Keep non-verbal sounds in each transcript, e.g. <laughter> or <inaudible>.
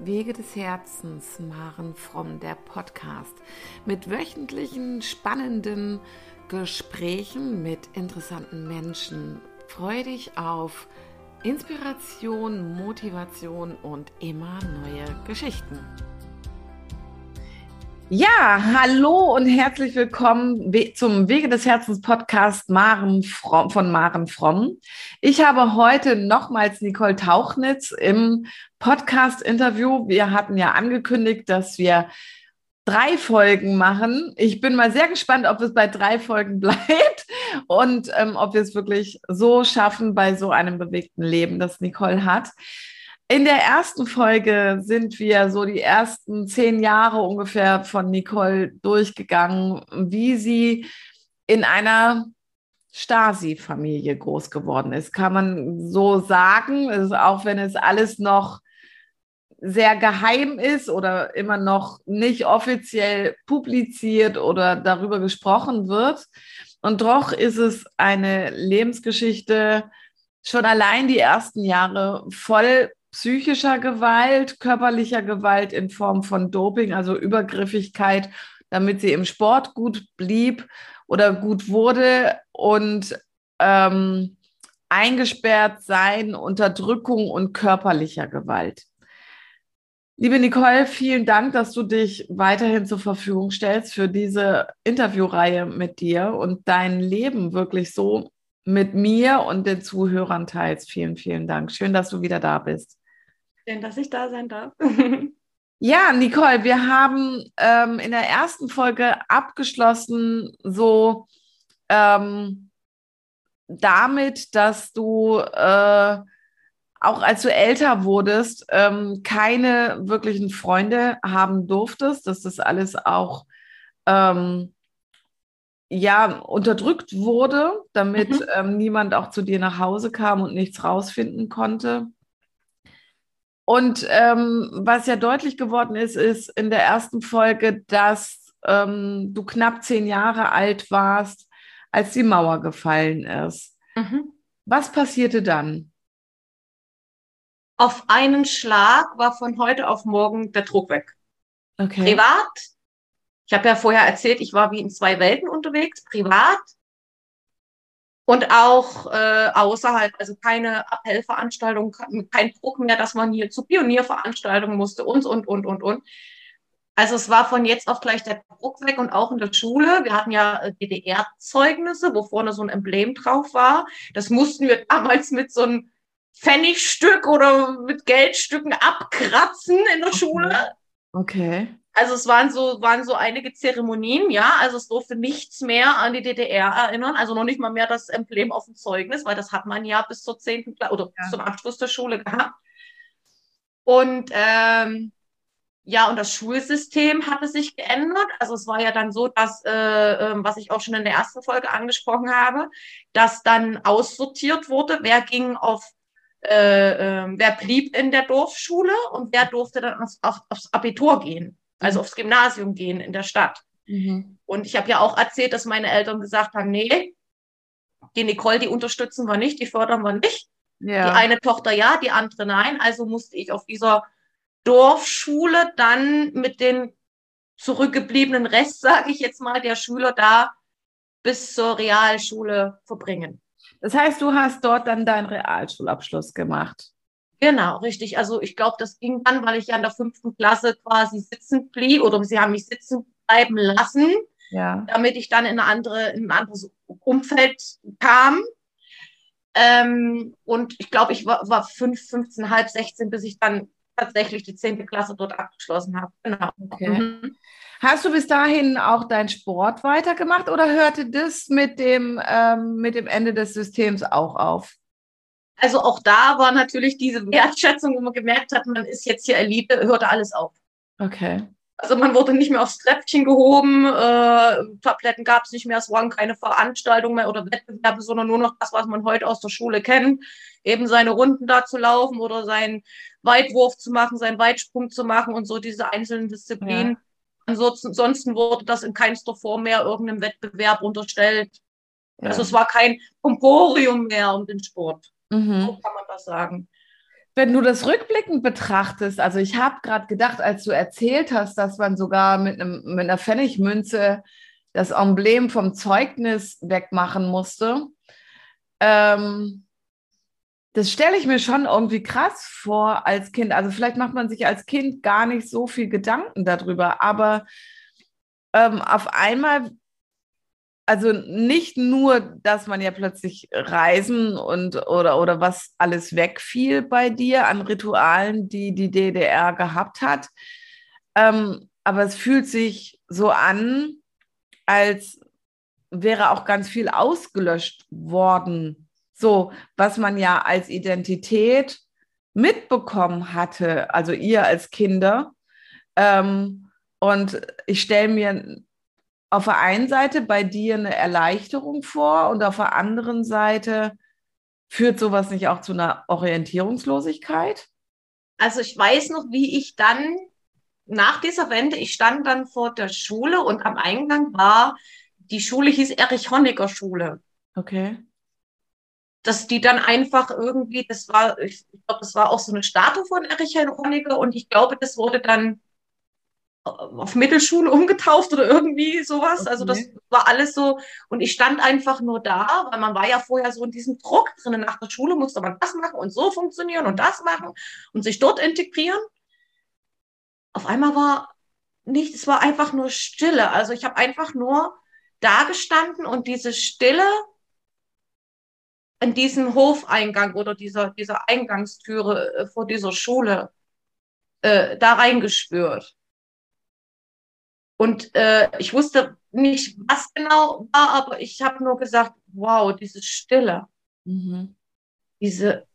Wege des Herzens, Maren Fromm, der Podcast mit wöchentlichen spannenden Gesprächen mit interessanten Menschen. Freue dich auf Inspiration, Motivation und immer neue Geschichten. Ja, hallo und herzlich willkommen zum Wege des Herzens Podcast Maren Fromm, von Maren Fromm. Ich habe heute nochmals Nicole Tauchnitz im Podcast-Interview. Wir hatten ja angekündigt, dass wir drei Folgen machen. Ich bin mal sehr gespannt, ob es bei drei Folgen <laughs> bleibt und ähm, ob wir es wirklich so schaffen bei so einem bewegten Leben, das Nicole hat. In der ersten Folge sind wir so die ersten zehn Jahre ungefähr von Nicole durchgegangen, wie sie in einer Stasi-Familie groß geworden ist. Kann man so sagen, also auch wenn es alles noch sehr geheim ist oder immer noch nicht offiziell publiziert oder darüber gesprochen wird. Und doch ist es eine Lebensgeschichte, schon allein die ersten Jahre voll psychischer Gewalt, körperlicher Gewalt in Form von Doping, also Übergriffigkeit, damit sie im Sport gut blieb oder gut wurde und ähm, eingesperrt sein, Unterdrückung und körperlicher Gewalt. Liebe Nicole, vielen Dank, dass du dich weiterhin zur Verfügung stellst für diese Interviewreihe mit dir und dein Leben wirklich so mit mir und den Zuhörern teilst. Vielen, vielen Dank. Schön, dass du wieder da bist. Schön, dass ich da sein darf. <laughs> ja, Nicole, wir haben ähm, in der ersten Folge abgeschlossen, so ähm, damit, dass du äh, auch als du älter wurdest, ähm, keine wirklichen Freunde haben durftest, dass das alles auch ähm, ja unterdrückt wurde, damit mhm. ähm, niemand auch zu dir nach Hause kam und nichts rausfinden konnte. Und ähm, was ja deutlich geworden ist, ist in der ersten Folge, dass ähm, du knapp zehn Jahre alt warst, als die Mauer gefallen ist. Mhm. Was passierte dann? Auf einen Schlag war von heute auf morgen der Druck weg. Okay. Privat. Ich habe ja vorher erzählt, ich war wie in zwei Welten unterwegs. Privat und auch äh, außerhalb, also keine Appellveranstaltung, kein Druck mehr, dass man hier zu Pionierveranstaltungen musste und, und, und, und, und. Also es war von jetzt auf gleich der Druck weg und auch in der Schule. Wir hatten ja äh, DDR-Zeugnisse, wo vorne so ein Emblem drauf war. Das mussten wir damals mit so einem Pfennigstück oder mit Geldstücken abkratzen in der Schule. Okay. Also es waren so, waren so einige Zeremonien, ja. Also es durfte nichts mehr an die DDR erinnern. Also noch nicht mal mehr das Emblem auf dem Zeugnis, weil das hat man ja bis zur zehnten Klasse oder ja. zum Abschluss der Schule gehabt. Und ähm, ja, und das Schulsystem hatte sich geändert. Also es war ja dann so, dass, äh, ähm, was ich auch schon in der ersten Folge angesprochen habe, dass dann aussortiert wurde, wer ging auf äh, äh, wer blieb in der Dorfschule und wer durfte dann aufs, auf, aufs Abitur gehen also mhm. aufs Gymnasium gehen in der Stadt. Mhm. Und ich habe ja auch erzählt, dass meine Eltern gesagt haben, nee, die Nicole, die unterstützen wir nicht, die fördern wir nicht. Ja. Die eine Tochter ja, die andere nein. Also musste ich auf dieser Dorfschule dann mit den zurückgebliebenen Rest, sage ich jetzt mal, der Schüler da bis zur Realschule verbringen. Das heißt, du hast dort dann deinen Realschulabschluss gemacht. Genau, richtig. Also ich glaube, das ging dann, weil ich ja in der fünften Klasse quasi sitzen blieb oder sie haben mich sitzen bleiben lassen, ja. damit ich dann in, eine andere, in ein anderes Umfeld kam. Ähm, und ich glaube, ich war, war fünf, 15, halb 16, bis ich dann tatsächlich die zehnte Klasse dort abgeschlossen habe. Genau. Okay. Mhm. Hast du bis dahin auch deinen Sport weitergemacht oder hörte das mit dem, ähm, mit dem Ende des Systems auch auf? Also auch da war natürlich diese Wertschätzung, wo man gemerkt hat, man ist jetzt hier Elite, hörte alles auf. Okay. Also man wurde nicht mehr aufs Treppchen gehoben, äh, Tabletten gab es nicht mehr, es waren keine Veranstaltungen mehr oder Wettbewerbe, sondern nur noch das, was man heute aus der Schule kennt. Eben seine Runden da zu laufen oder seinen Weitwurf zu machen, seinen Weitsprung zu machen und so diese einzelnen Disziplinen. Ja. Ansonsten, ansonsten wurde das in keinster Form mehr irgendeinem Wettbewerb unterstellt. Ja. Also es war kein Pomporium mehr um den Sport. Mhm. So kann man das sagen. Wenn du das rückblickend betrachtest, also ich habe gerade gedacht, als du erzählt hast, dass man sogar mit, einem, mit einer Pfennigmünze das Emblem vom Zeugnis wegmachen musste, ähm, das stelle ich mir schon irgendwie krass vor als Kind. Also vielleicht macht man sich als Kind gar nicht so viel Gedanken darüber, aber ähm, auf einmal, also nicht nur, dass man ja plötzlich Reisen und oder, oder was alles wegfiel bei dir an Ritualen, die die DDR gehabt hat, ähm, aber es fühlt sich so an, als wäre auch ganz viel ausgelöscht worden so, was man ja als Identität mitbekommen hatte, also ihr als Kinder. Ähm, und ich stelle mir auf der einen Seite bei dir eine Erleichterung vor und auf der anderen Seite führt sowas nicht auch zu einer Orientierungslosigkeit? Also ich weiß noch, wie ich dann nach dieser Wende, ich stand dann vor der Schule und am Eingang war, die Schule hieß Erich Honecker Schule. Okay dass die dann einfach irgendwie, das war, ich glaube, das war auch so eine Statue von Erich Honecker und ich glaube, das wurde dann auf Mittelschule <laughs> umgetauft oder irgendwie sowas. Okay. Also das war alles so. Und ich stand einfach nur da, weil man war ja vorher so in diesem Druck drin. Nach der Schule musste man das machen und so funktionieren und das machen und sich dort integrieren. Auf einmal war nicht, es war einfach nur Stille. Also ich habe einfach nur da gestanden und diese Stille in diesen Hofeingang oder dieser, dieser Eingangstüre äh, vor dieser Schule äh, da reingespürt. Und äh, ich wusste nicht, was genau war, aber ich habe nur gesagt, wow, diese Stille, mhm. diese,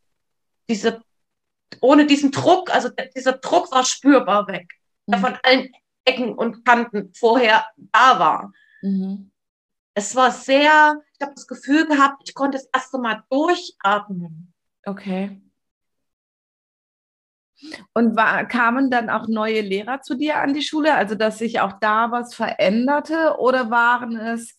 diese, ohne diesen Druck, also dieser Druck war spürbar weg, mhm. der von allen Ecken und Kanten vorher da war. Mhm. Es war sehr, ich habe das Gefühl gehabt, ich konnte das erste Mal durchatmen. Okay. Und war, kamen dann auch neue Lehrer zu dir an die Schule, also dass sich auch da was veränderte oder waren es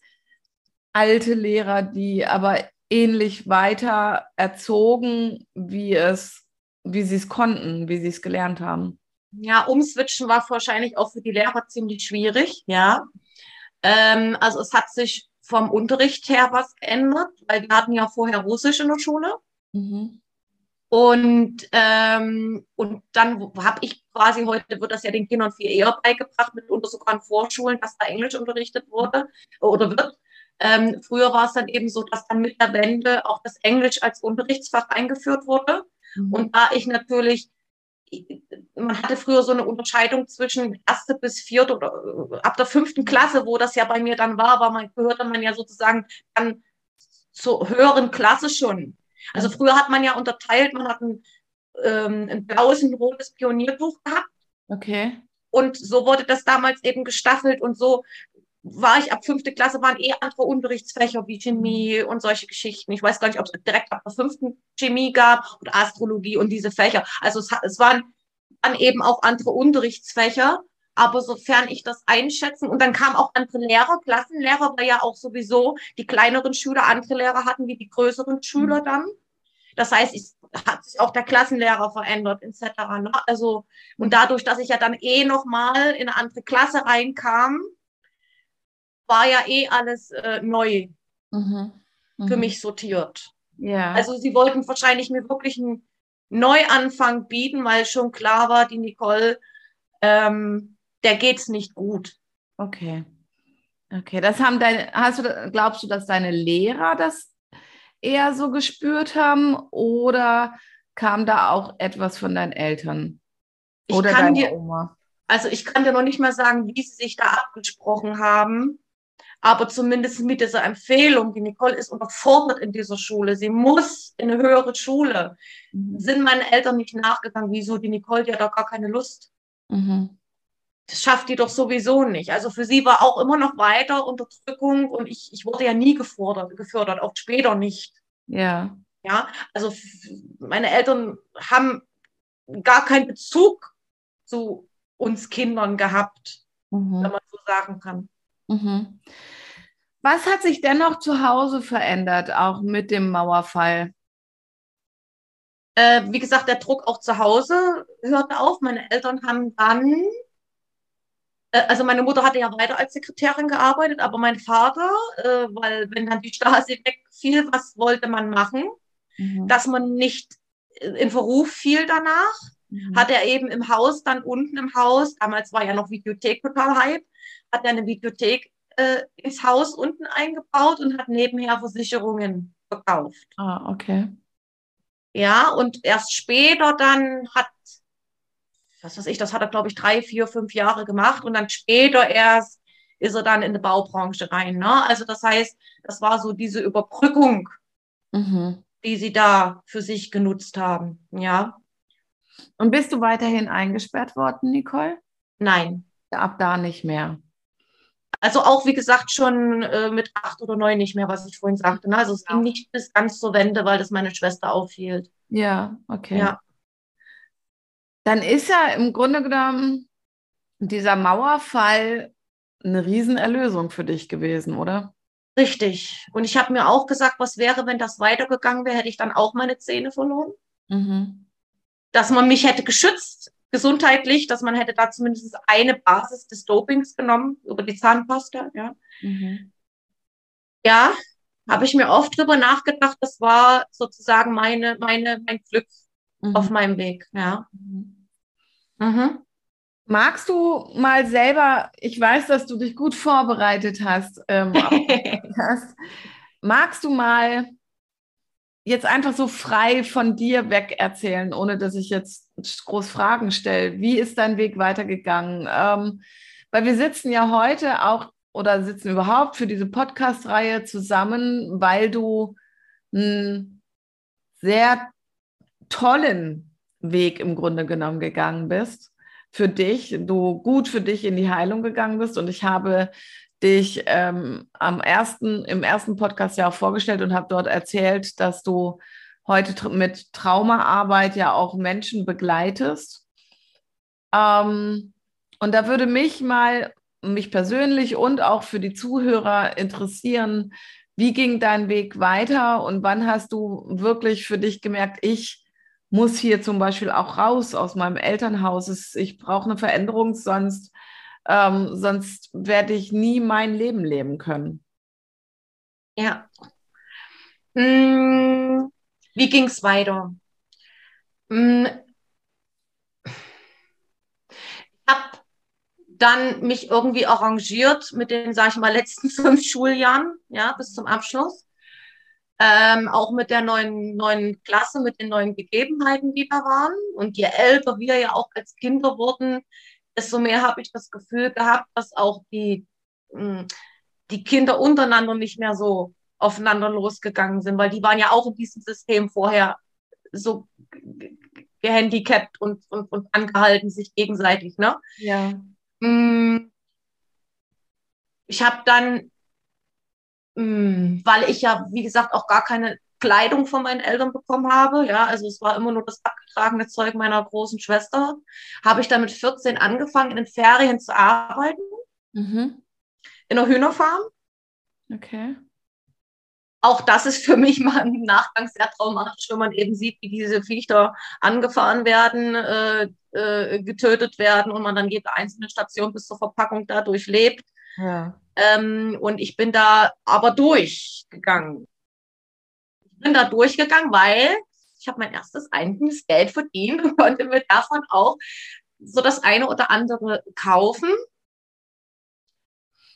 alte Lehrer, die aber ähnlich weiter erzogen, wie es, wie sie es konnten, wie sie es gelernt haben? Ja, umswitchen war wahrscheinlich auch für die Lehrer ziemlich schwierig, ja. Ähm, also es hat sich vom Unterricht her was geändert, weil wir hatten ja vorher Russisch in der Schule. Mhm. Und, ähm, und dann habe ich quasi, heute wird das ja den Kindern viel eher beigebracht, mitunter sogar in Vorschulen, dass da Englisch unterrichtet wurde oder wird. Ähm, früher war es dann eben so, dass dann mit der Wende auch das Englisch als Unterrichtsfach eingeführt wurde. Mhm. Und da ich natürlich man hatte früher so eine Unterscheidung zwischen erste bis vierte oder äh, ab der fünften Klasse, wo das ja bei mir dann war, war man, gehörte man ja sozusagen dann zur höheren Klasse schon. Also früher hat man ja unterteilt, man hat ein, ähm, ein blaues und ein rotes Pionierbuch gehabt. Okay. Und so wurde das damals eben gestaffelt und so war ich ab fünfte Klasse, waren eh andere Unterrichtsfächer wie Chemie und solche Geschichten. Ich weiß gar nicht, ob es direkt ab der fünften Chemie gab oder Astrologie und diese Fächer. Also es, es waren dann eben auch andere Unterrichtsfächer. Aber sofern ich das einschätzen, und dann kamen auch andere Lehrer, Klassenlehrer, weil ja auch sowieso die kleineren Schüler andere Lehrer hatten wie die größeren Schüler mhm. dann. Das heißt, es hat sich auch der Klassenlehrer verändert, etc. Ne? Also, und dadurch, dass ich ja dann eh nochmal in eine andere Klasse reinkam, war ja eh alles äh, neu mhm. Mhm. für mich sortiert. Ja. Also sie wollten wahrscheinlich mir wirklich einen Neuanfang bieten, weil schon klar war, die Nicole, ähm, der geht's nicht gut. Okay. Okay, das haben deine, hast du, glaubst du, dass deine Lehrer das eher so gespürt haben oder kam da auch etwas von deinen Eltern? Oder deiner dir, Oma? Also ich kann dir noch nicht mal sagen, wie sie sich da abgesprochen haben aber zumindest mit dieser Empfehlung, die Nicole ist unterfordert in dieser Schule, sie muss in eine höhere Schule, mhm. sind meine Eltern nicht nachgegangen, wieso die Nicole, die hat doch gar keine Lust. Mhm. Das schafft die doch sowieso nicht. Also für sie war auch immer noch weiter Unterdrückung und ich, ich wurde ja nie gefordert, gefördert, auch später nicht. Ja. Ja, also meine Eltern haben gar keinen Bezug zu uns Kindern gehabt, mhm. wenn man so sagen kann. Mhm. Was hat sich dennoch zu Hause verändert, auch mit dem Mauerfall? Äh, wie gesagt, der Druck auch zu Hause hörte auf. Meine Eltern haben dann, also meine Mutter hatte ja weiter als Sekretärin gearbeitet, aber mein Vater, äh, weil wenn dann die Stasi wegfiel, was wollte man machen? Mhm. Dass man nicht in Verruf fiel danach, mhm. hat er eben im Haus, dann unten im Haus, damals war ja noch Videothek total hype, hat er eine Videothek äh, ins Haus unten eingebaut und hat nebenher Versicherungen verkauft. Ah, okay. Ja, und erst später dann hat, was weiß ich, das hat er, glaube ich, drei, vier, fünf Jahre gemacht und dann später erst ist er dann in die Baubranche rein. Ne? Also das heißt, das war so diese Überbrückung, mhm. die sie da für sich genutzt haben. Ja. Und bist du weiterhin eingesperrt worden, Nicole? Nein. Ab da nicht mehr. Also auch, wie gesagt, schon äh, mit acht oder neun nicht mehr, was ich vorhin sagte. Ne? Also es ging nicht bis ganz zur Wende, weil das meine Schwester aufhielt. Ja, okay. Ja. Dann ist ja im Grunde genommen dieser Mauerfall eine Riesenerlösung für dich gewesen, oder? Richtig. Und ich habe mir auch gesagt, was wäre, wenn das weitergegangen wäre, hätte ich dann auch meine Zähne verloren. Mhm. Dass man mich hätte geschützt, gesundheitlich, dass man hätte da zumindest eine Basis des Dopings genommen über die Zahnpasta. Ja, mhm. ja habe ich mir oft drüber nachgedacht. Das war sozusagen meine, meine, mein Glück mhm. auf meinem Weg. Ja. Mhm. Mhm. Magst du mal selber, ich weiß, dass du dich gut vorbereitet hast, ähm, <laughs> hast magst du mal jetzt einfach so frei von dir weg erzählen, ohne dass ich jetzt groß Fragen stelle. Wie ist dein Weg weitergegangen? Ähm, weil wir sitzen ja heute auch oder sitzen überhaupt für diese Podcast-Reihe zusammen, weil du einen sehr tollen Weg im Grunde genommen gegangen bist für dich, du gut für dich in die Heilung gegangen bist. Und ich habe dich ähm, am ersten, im ersten Podcast ja auch vorgestellt und habe dort erzählt, dass du heute mit Traumaarbeit ja auch Menschen begleitest. Ähm, und da würde mich mal, mich persönlich und auch für die Zuhörer interessieren, wie ging dein Weg weiter und wann hast du wirklich für dich gemerkt, ich muss hier zum Beispiel auch raus aus meinem Elternhaus. Ich brauche eine Veränderung, sonst ähm, sonst werde ich nie mein Leben leben können. Ja. Hm, wie ging es weiter? Hm, ich habe dann mich irgendwie arrangiert mit den, sage ich mal, letzten <laughs> fünf Schuljahren, ja, bis zum Abschluss. Ähm, auch mit der neuen, neuen Klasse, mit den neuen Gegebenheiten, die da waren. Und je älter wir ja auch als Kinder wurden, desto mehr habe ich das Gefühl gehabt, dass auch die, hm, die Kinder untereinander nicht mehr so aufeinander losgegangen sind, weil die waren ja auch in diesem System vorher so gehandicapt und, und, und angehalten, sich gegenseitig, ne? Ja. Hm. Ich habe dann, weil ich ja, wie gesagt, auch gar keine Kleidung von meinen Eltern bekommen habe. Ja, also es war immer nur das abgetragene Zeug meiner großen Schwester. Habe ich dann mit 14 angefangen, in den Ferien zu arbeiten. Mhm. In einer Hühnerfarm. Okay. Auch das ist für mich mal im Nachgang sehr traumatisch, wenn man eben sieht, wie diese Viecher angefahren werden, äh, äh, getötet werden und man dann jede einzelne Station bis zur Verpackung da durchlebt. Ja. Ähm, und ich bin da aber durchgegangen bin da durchgegangen, weil ich habe mein erstes eigenes Geld verdient und <laughs> konnte mir davon auch so das eine oder andere kaufen.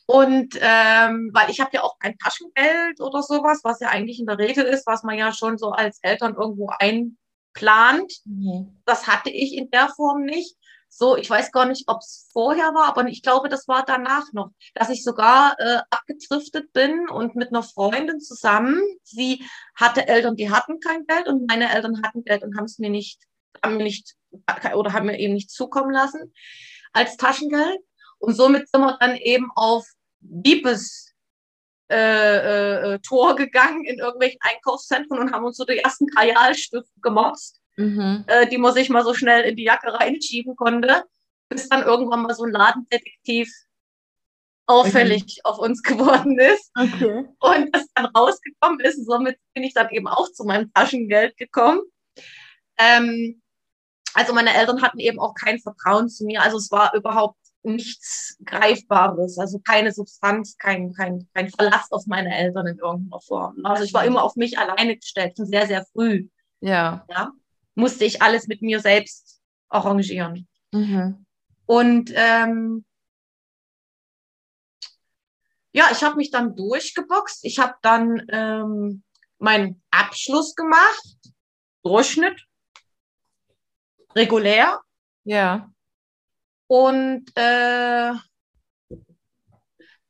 Und ähm, weil ich habe ja auch kein Taschengeld oder sowas, was ja eigentlich in der Regel ist, was man ja schon so als Eltern irgendwo einplant. Mhm. Das hatte ich in der Form nicht so, ich weiß gar nicht, ob es vorher war, aber ich glaube, das war danach noch, dass ich sogar äh, abgedriftet bin und mit einer Freundin zusammen. Sie hatte Eltern, die hatten kein Geld und meine Eltern hatten Geld und haben es mir nicht, haben mir nicht oder haben mir eben nicht zukommen lassen als Taschengeld. Und somit sind wir dann eben auf Diebes äh, äh, äh, Tor gegangen in irgendwelchen Einkaufszentren und haben uns so die ersten Kajalstifte gemobst mhm. äh, die man sich mal so schnell in die Jacke reinschieben konnte, bis dann irgendwann mal so ein Ladendetektiv auffällig mhm. auf uns <laughs> geworden ist okay. und das dann rausgekommen ist. Und somit bin ich dann eben auch zu meinem Taschengeld gekommen. Ähm, also meine Eltern hatten eben auch kein Vertrauen zu mir. Also es war überhaupt nichts Greifbares, also keine Substanz, kein, kein, kein Verlass auf meine Eltern in irgendeiner Form. Also ich war immer auf mich alleine gestellt, schon sehr, sehr früh. Ja. ja. Musste ich alles mit mir selbst arrangieren. Mhm. Und ähm, ja, ich habe mich dann durchgeboxt. Ich habe dann ähm, meinen Abschluss gemacht, Durchschnitt, regulär. Ja. Und äh,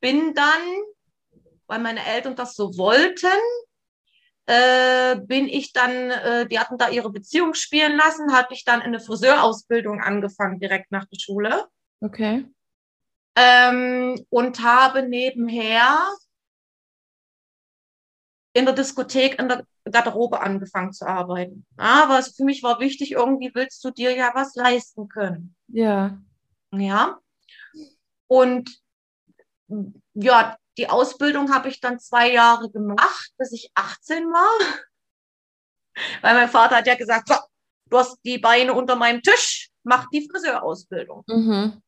bin dann, weil meine Eltern das so wollten, äh, bin ich dann, äh, die hatten da ihre Beziehung spielen lassen, hatte ich dann eine Friseurausbildung angefangen direkt nach der Schule. Okay. Ähm, und habe nebenher in der Diskothek in der Garderobe angefangen zu arbeiten. Aber es für mich war wichtig, irgendwie willst du dir ja was leisten können. Ja. Ja. Und ja, die Ausbildung habe ich dann zwei Jahre gemacht, bis ich 18 war. <laughs> Weil mein Vater hat ja gesagt, so, du hast die Beine unter meinem Tisch, mach die Friseurausbildung. Mhm.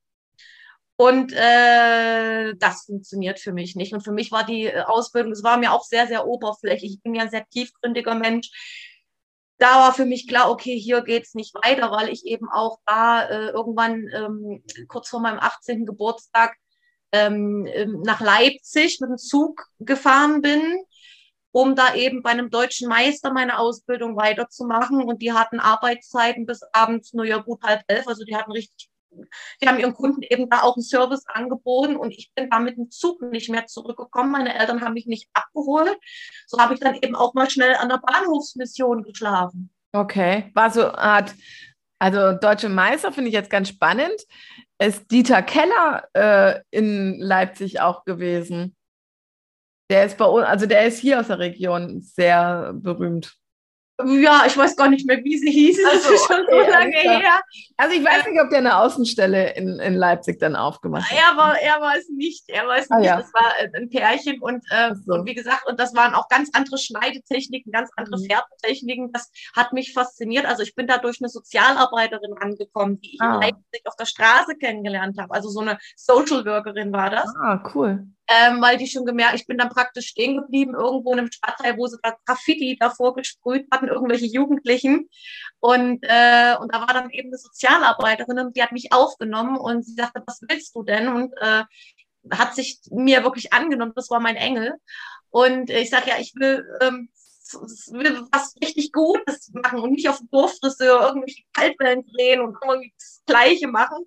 Und äh, das funktioniert für mich nicht. Und für mich war die äh, Ausbildung, es war mir auch sehr, sehr oberflächlich. Ich bin ja ein sehr tiefgründiger Mensch. Da war für mich klar, okay, hier geht's nicht weiter, weil ich eben auch da äh, irgendwann ähm, kurz vor meinem 18. Geburtstag ähm, ähm, nach Leipzig mit dem Zug gefahren bin, um da eben bei einem deutschen Meister meine Ausbildung weiterzumachen. Und die hatten Arbeitszeiten bis abends nur ja gut halb elf. Also die hatten richtig, die haben ihren Kunden eben da auch einen Service angeboten und ich bin da mit dem Zug nicht mehr zurückgekommen. Meine Eltern haben mich nicht abgeholt. So habe ich dann eben auch mal schnell an der Bahnhofsmission geschlafen. Okay, war so Art, also deutsche Meister finde ich jetzt ganz spannend ist Dieter Keller äh, in Leipzig auch gewesen. Der ist bei uns, also der ist hier aus der Region sehr berühmt. Ja, ich weiß gar nicht mehr, wie sie hieß. Das also, ist schon okay, so lange her. Also ich weiß nicht, ob der eine Außenstelle in, in Leipzig dann aufgemacht hat. Er war, er war es nicht. Er war es ah, nicht. Ja. Das war äh, ein Pärchen und, äh, so. und wie gesagt, und das waren auch ganz andere Schneidetechniken, ganz andere mhm. Färbetechniken. Das hat mich fasziniert. Also ich bin da durch eine Sozialarbeiterin angekommen, die ich ah. in Leipzig auf der Straße kennengelernt habe. Also so eine Social Workerin war das. Ah, cool ähm, weil die schon gemerkt, ich bin dann praktisch stehen geblieben, irgendwo in einem Stadtteil, wo sie da Graffiti davor gesprüht hatten, irgendwelche Jugendlichen. Und, äh, und da war dann eben eine Sozialarbeiterin und die hat mich aufgenommen und sie sagte, was willst du denn? Und äh, hat sich mir wirklich angenommen, das war mein Engel. Und ich sage ja, ich will, ähm, will was richtig Gutes machen und nicht auf dem Dorffriseur irgendwelche Kaltwellen drehen und irgendwie das Gleiche machen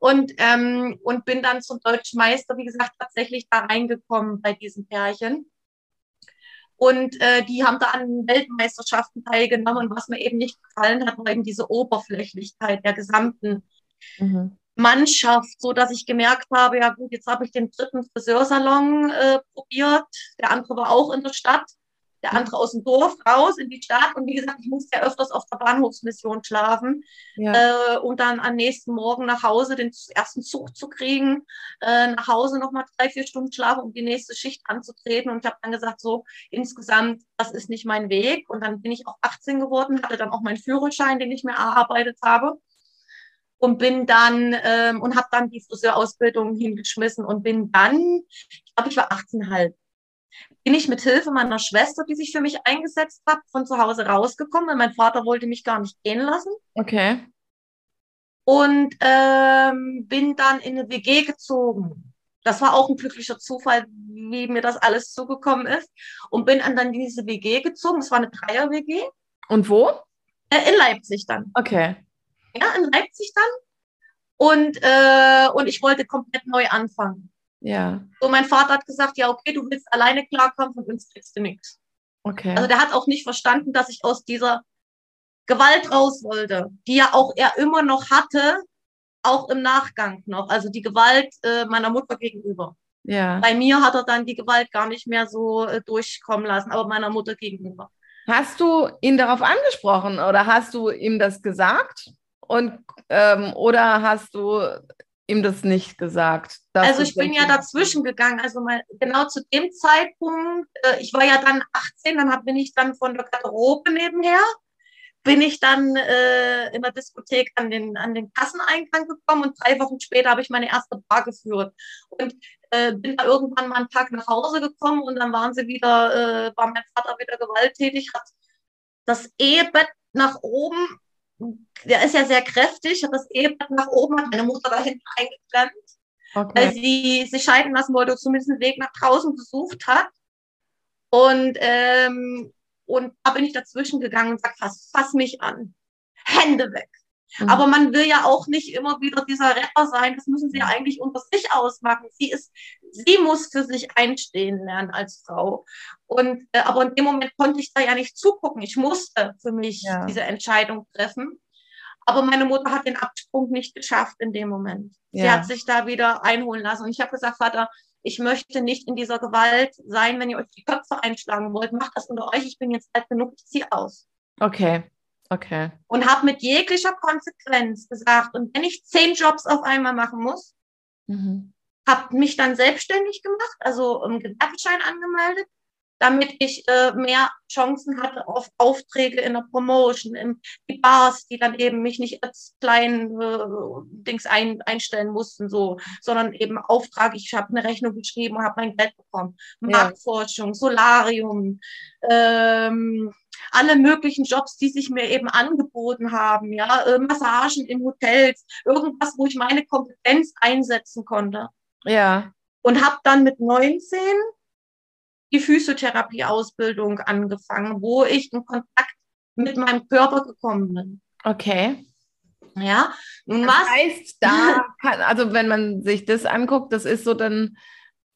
und, ähm, und bin dann zum deutschen Meister, wie gesagt, tatsächlich da reingekommen bei diesen Pärchen. Und äh, die haben da an Weltmeisterschaften teilgenommen. Und was mir eben nicht gefallen hat, war eben diese Oberflächlichkeit der gesamten mhm. Mannschaft, so dass ich gemerkt habe, ja gut, jetzt habe ich den dritten Friseursalon äh, probiert. Der andere war auch in der Stadt der andere aus dem Dorf raus in die Stadt. Und wie gesagt, ich musste ja öfters auf der Bahnhofsmission schlafen, ja. äh, um dann am nächsten Morgen nach Hause den ersten Zug zu kriegen, äh, nach Hause nochmal drei, vier Stunden schlafen, um die nächste Schicht anzutreten. Und ich habe dann gesagt, so insgesamt, das ist nicht mein Weg. Und dann bin ich auch 18 geworden, hatte dann auch meinen Führerschein, den ich mir erarbeitet habe und bin dann ähm, und habe dann die Friseurausbildung hingeschmissen und bin dann, ich glaube, ich war 18,5 bin ich mit Hilfe meiner Schwester, die sich für mich eingesetzt hat, von zu Hause rausgekommen, weil mein Vater wollte mich gar nicht gehen lassen. Okay. Und ähm, bin dann in eine WG gezogen. Das war auch ein glücklicher Zufall, wie mir das alles zugekommen ist. Und bin dann in diese WG gezogen. Das war eine Dreier-WG. Und wo? Äh, in Leipzig dann. Okay. Ja, in Leipzig dann. Und, äh, und ich wollte komplett neu anfangen. Ja. So, mein Vater hat gesagt, ja, okay, du willst alleine klarkommen, von uns kriegst du nichts. Okay. Also der hat auch nicht verstanden, dass ich aus dieser Gewalt raus wollte, die ja auch er immer noch hatte, auch im Nachgang noch. Also die Gewalt äh, meiner Mutter gegenüber. Ja. Bei mir hat er dann die Gewalt gar nicht mehr so äh, durchkommen lassen, aber meiner Mutter gegenüber. Hast du ihn darauf angesprochen oder hast du ihm das gesagt? Und, ähm, oder hast du ihm das nicht gesagt? Also ich bin ja dazwischen gegangen. Also mal, genau zu dem Zeitpunkt, äh, ich war ja dann 18, dann hab, bin ich dann von der Garderobe nebenher bin ich dann äh, in der Diskothek an den, an den Kasseneingang gekommen und drei Wochen später habe ich meine erste Bar geführt. Und äh, bin da irgendwann mal einen Tag nach Hause gekommen und dann waren sie wieder, äh, war mein Vater wieder gewalttätig, hat das Ehebett nach oben, der ist ja sehr kräftig, hat das Ehebett nach oben, hat meine Mutter da hinten eingeklemmt, okay. weil sie sich scheiden lassen wollte zumindest einen Weg nach draußen gesucht hat. Und ähm, und da bin ich dazwischen gegangen und sage, fass, fass mich an. Hände weg. Mhm. Aber man will ja auch nicht immer wieder dieser Retter sein. Das müssen sie ja eigentlich unter sich ausmachen. Sie ist, sie muss für sich einstehen lernen als Frau. Und, äh, aber in dem Moment konnte ich da ja nicht zugucken. Ich musste für mich ja. diese Entscheidung treffen. Aber meine Mutter hat den Absprung nicht geschafft in dem Moment. Ja. Sie hat sich da wieder einholen lassen. Und ich habe gesagt, Vater, ich möchte nicht in dieser Gewalt sein, wenn ihr euch die Köpfe einschlagen wollt, macht das unter euch, ich bin jetzt alt genug, ich ziehe aus. Okay, okay. Und habe mit jeglicher Konsequenz gesagt, und wenn ich zehn Jobs auf einmal machen muss, mhm. habe mich dann selbstständig gemacht, also einen Gewerbeschein angemeldet, damit ich äh, mehr Chancen hatte auf Aufträge in der Promotion, in die Bars, die dann eben mich nicht als kleinen äh, Dings ein, einstellen mussten, so, sondern eben Auftrag. Ich habe eine Rechnung geschrieben und habe mein Geld bekommen. Marktforschung, Solarium, ähm, alle möglichen Jobs, die sich mir eben angeboten haben, ja, äh, Massagen in Hotels, irgendwas, wo ich meine Kompetenz einsetzen konnte. Ja. Und habe dann mit 19 die Physiotherapie-Ausbildung angefangen, wo ich in Kontakt mit meinem Körper gekommen bin. Okay. Ja, nun das was? heißt, da <laughs> kann, also wenn man sich das anguckt, das ist so dann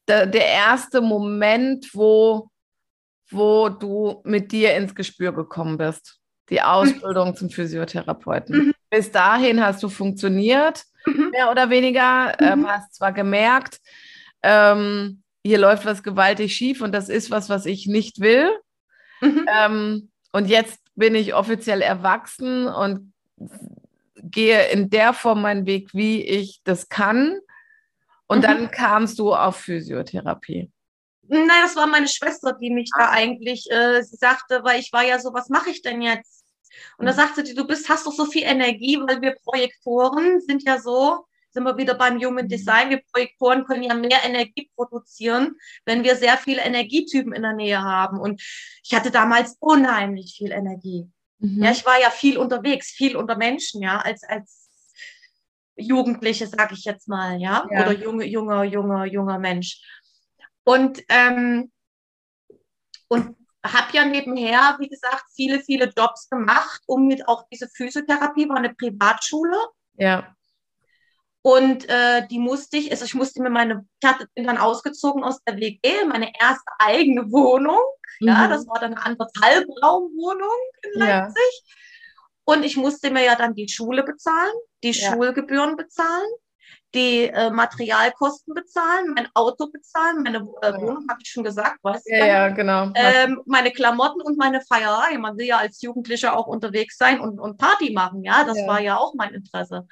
der, der erste Moment, wo, wo du mit dir ins Gespür gekommen bist. Die Ausbildung mhm. zum Physiotherapeuten. Mhm. Bis dahin hast du funktioniert, mhm. mehr oder weniger, ähm, mhm. hast zwar gemerkt, ähm, hier läuft was gewaltig schief und das ist was, was ich nicht will. Mhm. Ähm, und jetzt bin ich offiziell erwachsen und gehe in der Form meinen Weg, wie ich das kann. Und mhm. dann kamst du auf Physiotherapie. Nein, das war meine Schwester, die mich da ah. eigentlich, äh, sie sagte, weil ich war ja so, was mache ich denn jetzt? Und da mhm. sagte sie, du bist, hast doch so viel Energie, weil wir Projektoren sind ja so, sind wir wieder beim Human Design. Wir Projektoren können ja mehr Energie produzieren, wenn wir sehr viele Energietypen in der Nähe haben. Und ich hatte damals unheimlich viel Energie. Mhm. Ja, ich war ja viel unterwegs, viel unter Menschen, ja, als, als Jugendliche, sag ich jetzt mal, ja, ja. oder junge, junger, junger, junger Mensch. Und, ähm, und habe ja nebenher, wie gesagt, viele, viele Jobs gemacht, um mit auch diese Physiotherapie, war eine Privatschule. Ja. Und äh, die musste ich, also ich musste mir meine, ich hatte, bin dann ausgezogen aus der WG, meine erste eigene Wohnung. Mhm. Ja, das war dann eine anderthalb Raumwohnung in Leipzig. Ja. Und ich musste mir ja dann die Schule bezahlen, die ja. Schulgebühren bezahlen, die äh, Materialkosten bezahlen, mein Auto bezahlen, meine äh, Wohnung, habe ich schon gesagt, weißt du? Ja, ja, genau. Ähm, meine Klamotten und meine Feierei. Man will ja als Jugendlicher auch unterwegs sein und, und Party machen, ja, das war ja auch mein Interesse.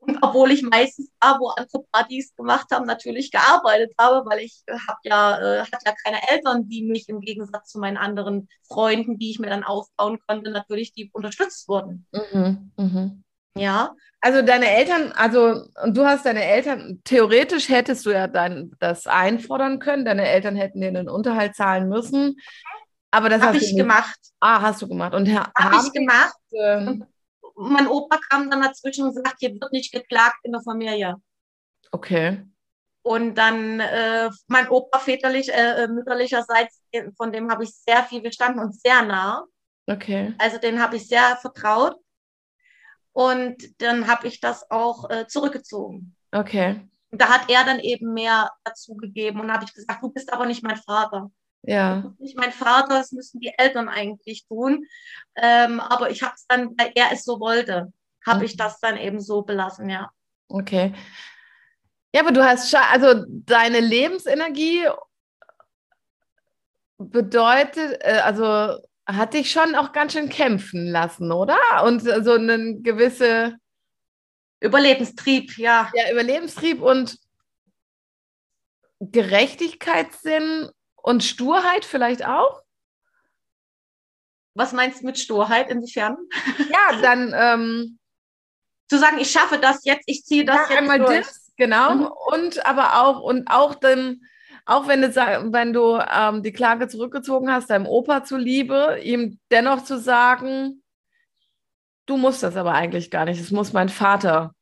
Und obwohl ich meistens da, wo andere Partys gemacht haben, natürlich gearbeitet habe, weil ich äh, habe ja, äh, hatte ja keine Eltern, die mich im Gegensatz zu meinen anderen Freunden, die ich mir dann aufbauen konnte, natürlich die unterstützt wurden. Mhm, mh. Ja. Also deine Eltern, also und du hast deine Eltern, theoretisch hättest du ja dann das einfordern können, deine Eltern hätten dir den Unterhalt zahlen müssen. Aber das habe ich gemacht. Ah, hast du gemacht. Und habe ich gemacht. Äh, mein Opa kam dann dazwischen und sagt, hier wird nicht geklagt in der Familie. Okay. Und dann äh, mein Opa väterlich, äh, äh mütterlicherseits, von dem habe ich sehr viel gestanden und sehr nah. Okay. Also den habe ich sehr vertraut. Und dann habe ich das auch äh, zurückgezogen. Okay. Und da hat er dann eben mehr dazu gegeben und habe ich gesagt, du bist aber nicht mein Vater. Ja. Nicht mein Vater, das müssen die Eltern eigentlich tun. Ähm, aber ich habe es dann, weil er es so wollte, habe okay. ich das dann eben so belassen, ja. Okay. Ja, aber du hast schon, also deine Lebensenergie bedeutet, äh, also hat dich schon auch ganz schön kämpfen lassen, oder? Und so einen gewisse Überlebenstrieb, ja. Ja, Überlebenstrieb und Gerechtigkeitssinn und Sturheit vielleicht auch? Was meinst du mit Sturheit? Inwiefern? <laughs> Ja, dann ähm, zu sagen, ich schaffe das jetzt, ich ziehe das ja, jetzt einmal durch. das, genau. Mhm. Und aber auch, und auch dann, auch wenn du, wenn du ähm, die Klage zurückgezogen hast, deinem Opa zuliebe, ihm dennoch zu sagen, du musst das aber eigentlich gar nicht, es muss mein Vater.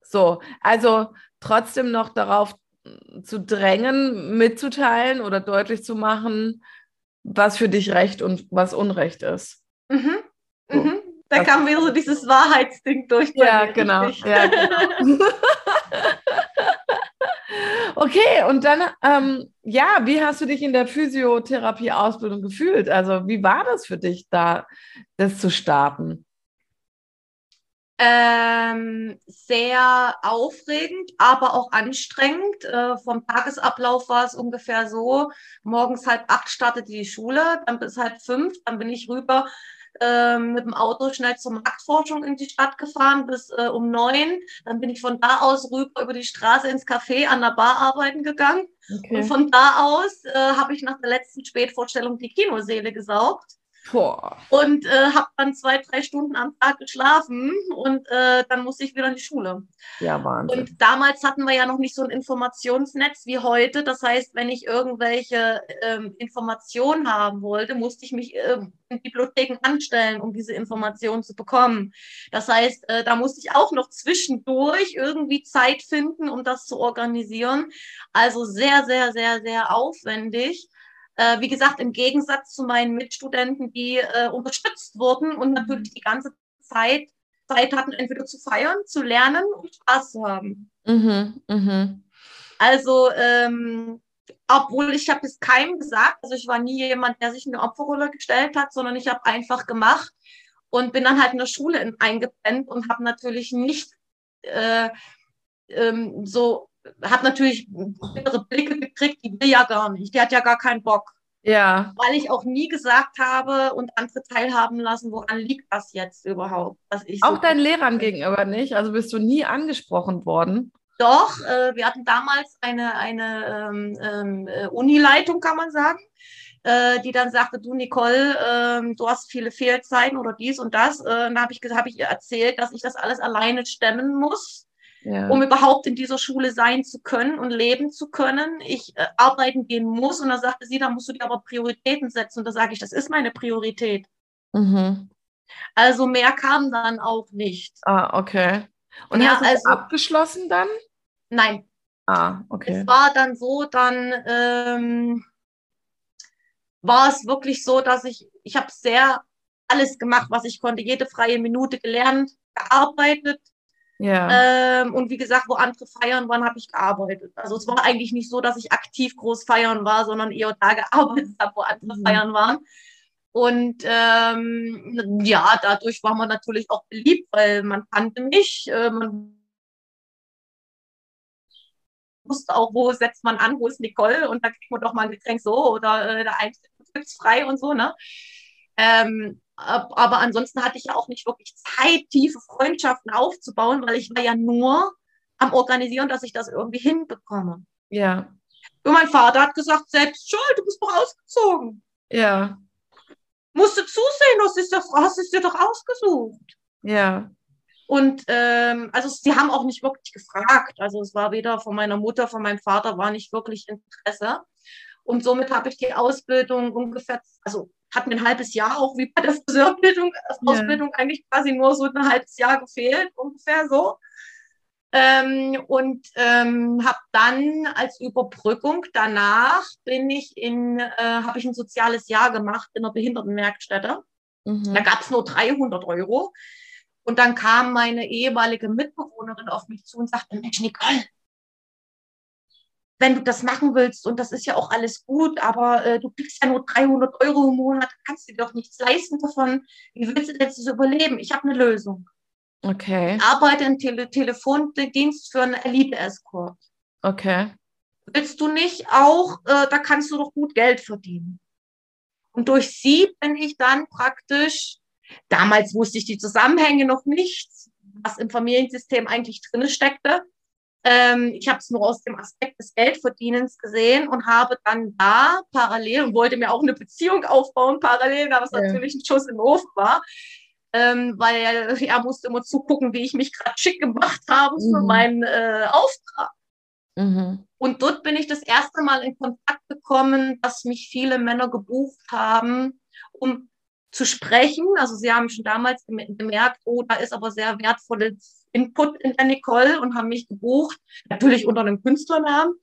So, also trotzdem noch darauf zu drängen, mitzuteilen oder deutlich zu machen, was für dich Recht und was Unrecht ist. Mhm. So. Mhm. Da Das- kam wieder so dieses Wahrheitsding durch. Ja, genau. Ja, genau. <laughs> okay, und dann, ähm, ja, wie hast du dich in der Physiotherapie-Ausbildung gefühlt? Also, wie war das für dich, da das zu starten? Ähm, sehr aufregend, aber auch anstrengend. Äh, vom Tagesablauf war es ungefähr so, morgens halb acht startet die Schule, dann bis halb fünf, dann bin ich rüber ähm, mit dem Auto schnell zur Marktforschung in die Stadt gefahren bis äh, um neun. Dann bin ich von da aus rüber über die Straße ins Café an der Bar arbeiten gegangen. Und Okay. von da aus äh, habe ich nach der letzten Spätvorstellung die Kinoseele gesaugt. Boah. und äh, habe dann zwei, drei Stunden am Tag geschlafen und äh, dann musste ich wieder in die Schule. Ja, Wahnsinn. Und damals hatten wir ja noch nicht so ein Informationsnetz wie heute. Das heißt, wenn ich irgendwelche ähm, Informationen haben wollte, musste ich mich ähm, in Bibliotheken anstellen, um diese Informationen zu bekommen. Das heißt, äh, da musste ich auch noch zwischendurch irgendwie Zeit finden, um das zu organisieren. Also sehr, sehr, sehr, sehr aufwendig. Äh, wie gesagt, im Gegensatz zu meinen Mitstudenten, die äh, unterstützt wurden und natürlich die ganze Zeit Zeit hatten, entweder zu feiern, zu lernen und Spaß zu haben. Mhm, mhm. Also, ähm, obwohl ich habe es keinem gesagt, also ich war nie jemand, der sich in eine Opferrolle gestellt hat, sondern ich habe einfach gemacht und bin dann halt in der Schule in, eingepennt und habe natürlich nicht äh, ähm, so, habe natürlich bittere Blicke gekriegt, die will ja gar nicht, die hat ja gar keinen Bock Ja, weil ich auch nie gesagt habe und andere teilhaben lassen, woran liegt das jetzt überhaupt, dass ich auch so deinen Lehrern gegenüber nicht. Also bist du nie angesprochen worden. Doch, äh, wir hatten damals eine, eine ähm, ähm, äh, Unileitung, kann man sagen, äh, die dann sagte, du Nicole, ähm, du hast viele Fehlzeiten oder dies und das. Äh, dann habe ich, hab ich ihr erzählt, dass ich das alles alleine stemmen muss, Ja. um überhaupt in dieser Schule sein zu können und leben zu können. Ich äh, arbeiten gehen muss. Und dann sagte sie, da musst du dir aber Prioritäten setzen. Und da sage ich, das ist meine Priorität. Mhm. Also mehr kam dann auch nicht. Ah, okay. Und Ja, hast du also- abgeschlossen dann? Nein, Ah, okay. Es war dann so, dann ähm, war es wirklich so, dass ich, ich habe sehr alles gemacht, was ich konnte, jede freie Minute gelernt, gearbeitet Ja. ähm, und wie gesagt, wo andere feiern waren, habe ich gearbeitet. Also es war eigentlich nicht so, dass ich aktiv groß feiern war, sondern eher da gearbeitet <laughs> habe, wo andere Mhm. feiern waren. Und ähm, ja, dadurch war man natürlich auch beliebt, weil man kannte mich, äh, man wusste auch, wo setzt man an, wo ist Nicole und da kriegt man doch mal ein Getränk so oder äh, der ist frei und so, ne? Ähm, ab- aber ansonsten hatte ich ja auch nicht wirklich Zeit, tiefe Freundschaften aufzubauen, weil ich war ja nur am Organisieren, dass ich das irgendwie hinbekomme. Ja. Und mein Vater hat gesagt, selbst schuld, du bist doch ausgezogen. Ja. Musst du zusehen, du hast es, doch, hast es dir doch ausgesucht. Ja. Und ähm, also sie haben auch nicht wirklich gefragt. Also es war weder von meiner Mutter, von meinem Vater war nicht wirklich Interesse. Und somit habe ich die Ausbildung ungefähr, also hat mir ein halbes Jahr auch wie bei der Friseurbildung, Ja. Ausbildung eigentlich quasi nur so ein halbes Jahr gefehlt, ungefähr so. Ähm, und ähm, habe dann als Überbrückung danach bin ich in, äh, habe ich ein soziales Jahr gemacht in einer Behindertenwerkstätte. Da Mhm. gab es nur 300 Euro. Und dann kam meine ehemalige Mitbewohnerin auf mich zu und sagte, Mensch, Nicole, wenn du das machen willst, und das ist ja auch alles gut, aber äh, du kriegst ja nur 300 Euro im Monat, kannst dir doch nichts leisten davon. Wie willst du denn das überleben? Ich habe eine Lösung. Okay. Ich arbeite im Tele Telefondienst für einen Elite-Escort. Okay. Willst du nicht auch, äh, da kannst du doch gut Geld verdienen. Und durch sie bin ich dann praktisch, damals wusste ich die Zusammenhänge noch nicht, was im Familiensystem eigentlich drin steckte. Ähm, ich habe es nur aus dem Aspekt des Geldverdienens gesehen und habe dann da parallel und wollte mir auch eine Beziehung aufbauen parallel, da es ja. natürlich ein Schuss im Ofen war. Ähm, weil er, musste immer zugucken, wie ich mich gerade schick gemacht habe für mhm. meinen äh, Auftrag. Mhm. Und dort bin ich das erste Mal in Kontakt gekommen, dass mich viele Männer gebucht haben, um zu sprechen. Also sie haben schon damals gemerkt, oh, da ist aber sehr wertvolles Input in der Nicole und haben mich gebucht, natürlich unter einem Künstlernamen,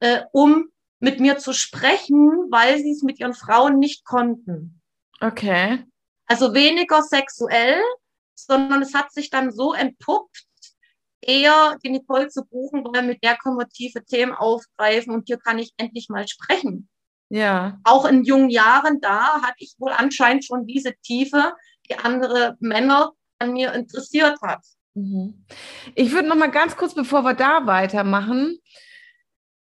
äh, um mit mir zu sprechen, weil sie es mit ihren Frauen nicht konnten. Okay. Also weniger sexuell, sondern es hat sich dann so entpuppt, eher die Nicole zu buchen, weil mit der können wir tiefe Themen aufgreifen und hier kann ich endlich mal sprechen. Ja. Auch in jungen Jahren da hatte ich wohl anscheinend schon diese Tiefe, die andere Männer an mir interessiert hat. Mhm. Ich würde noch mal ganz kurz, bevor wir da weitermachen,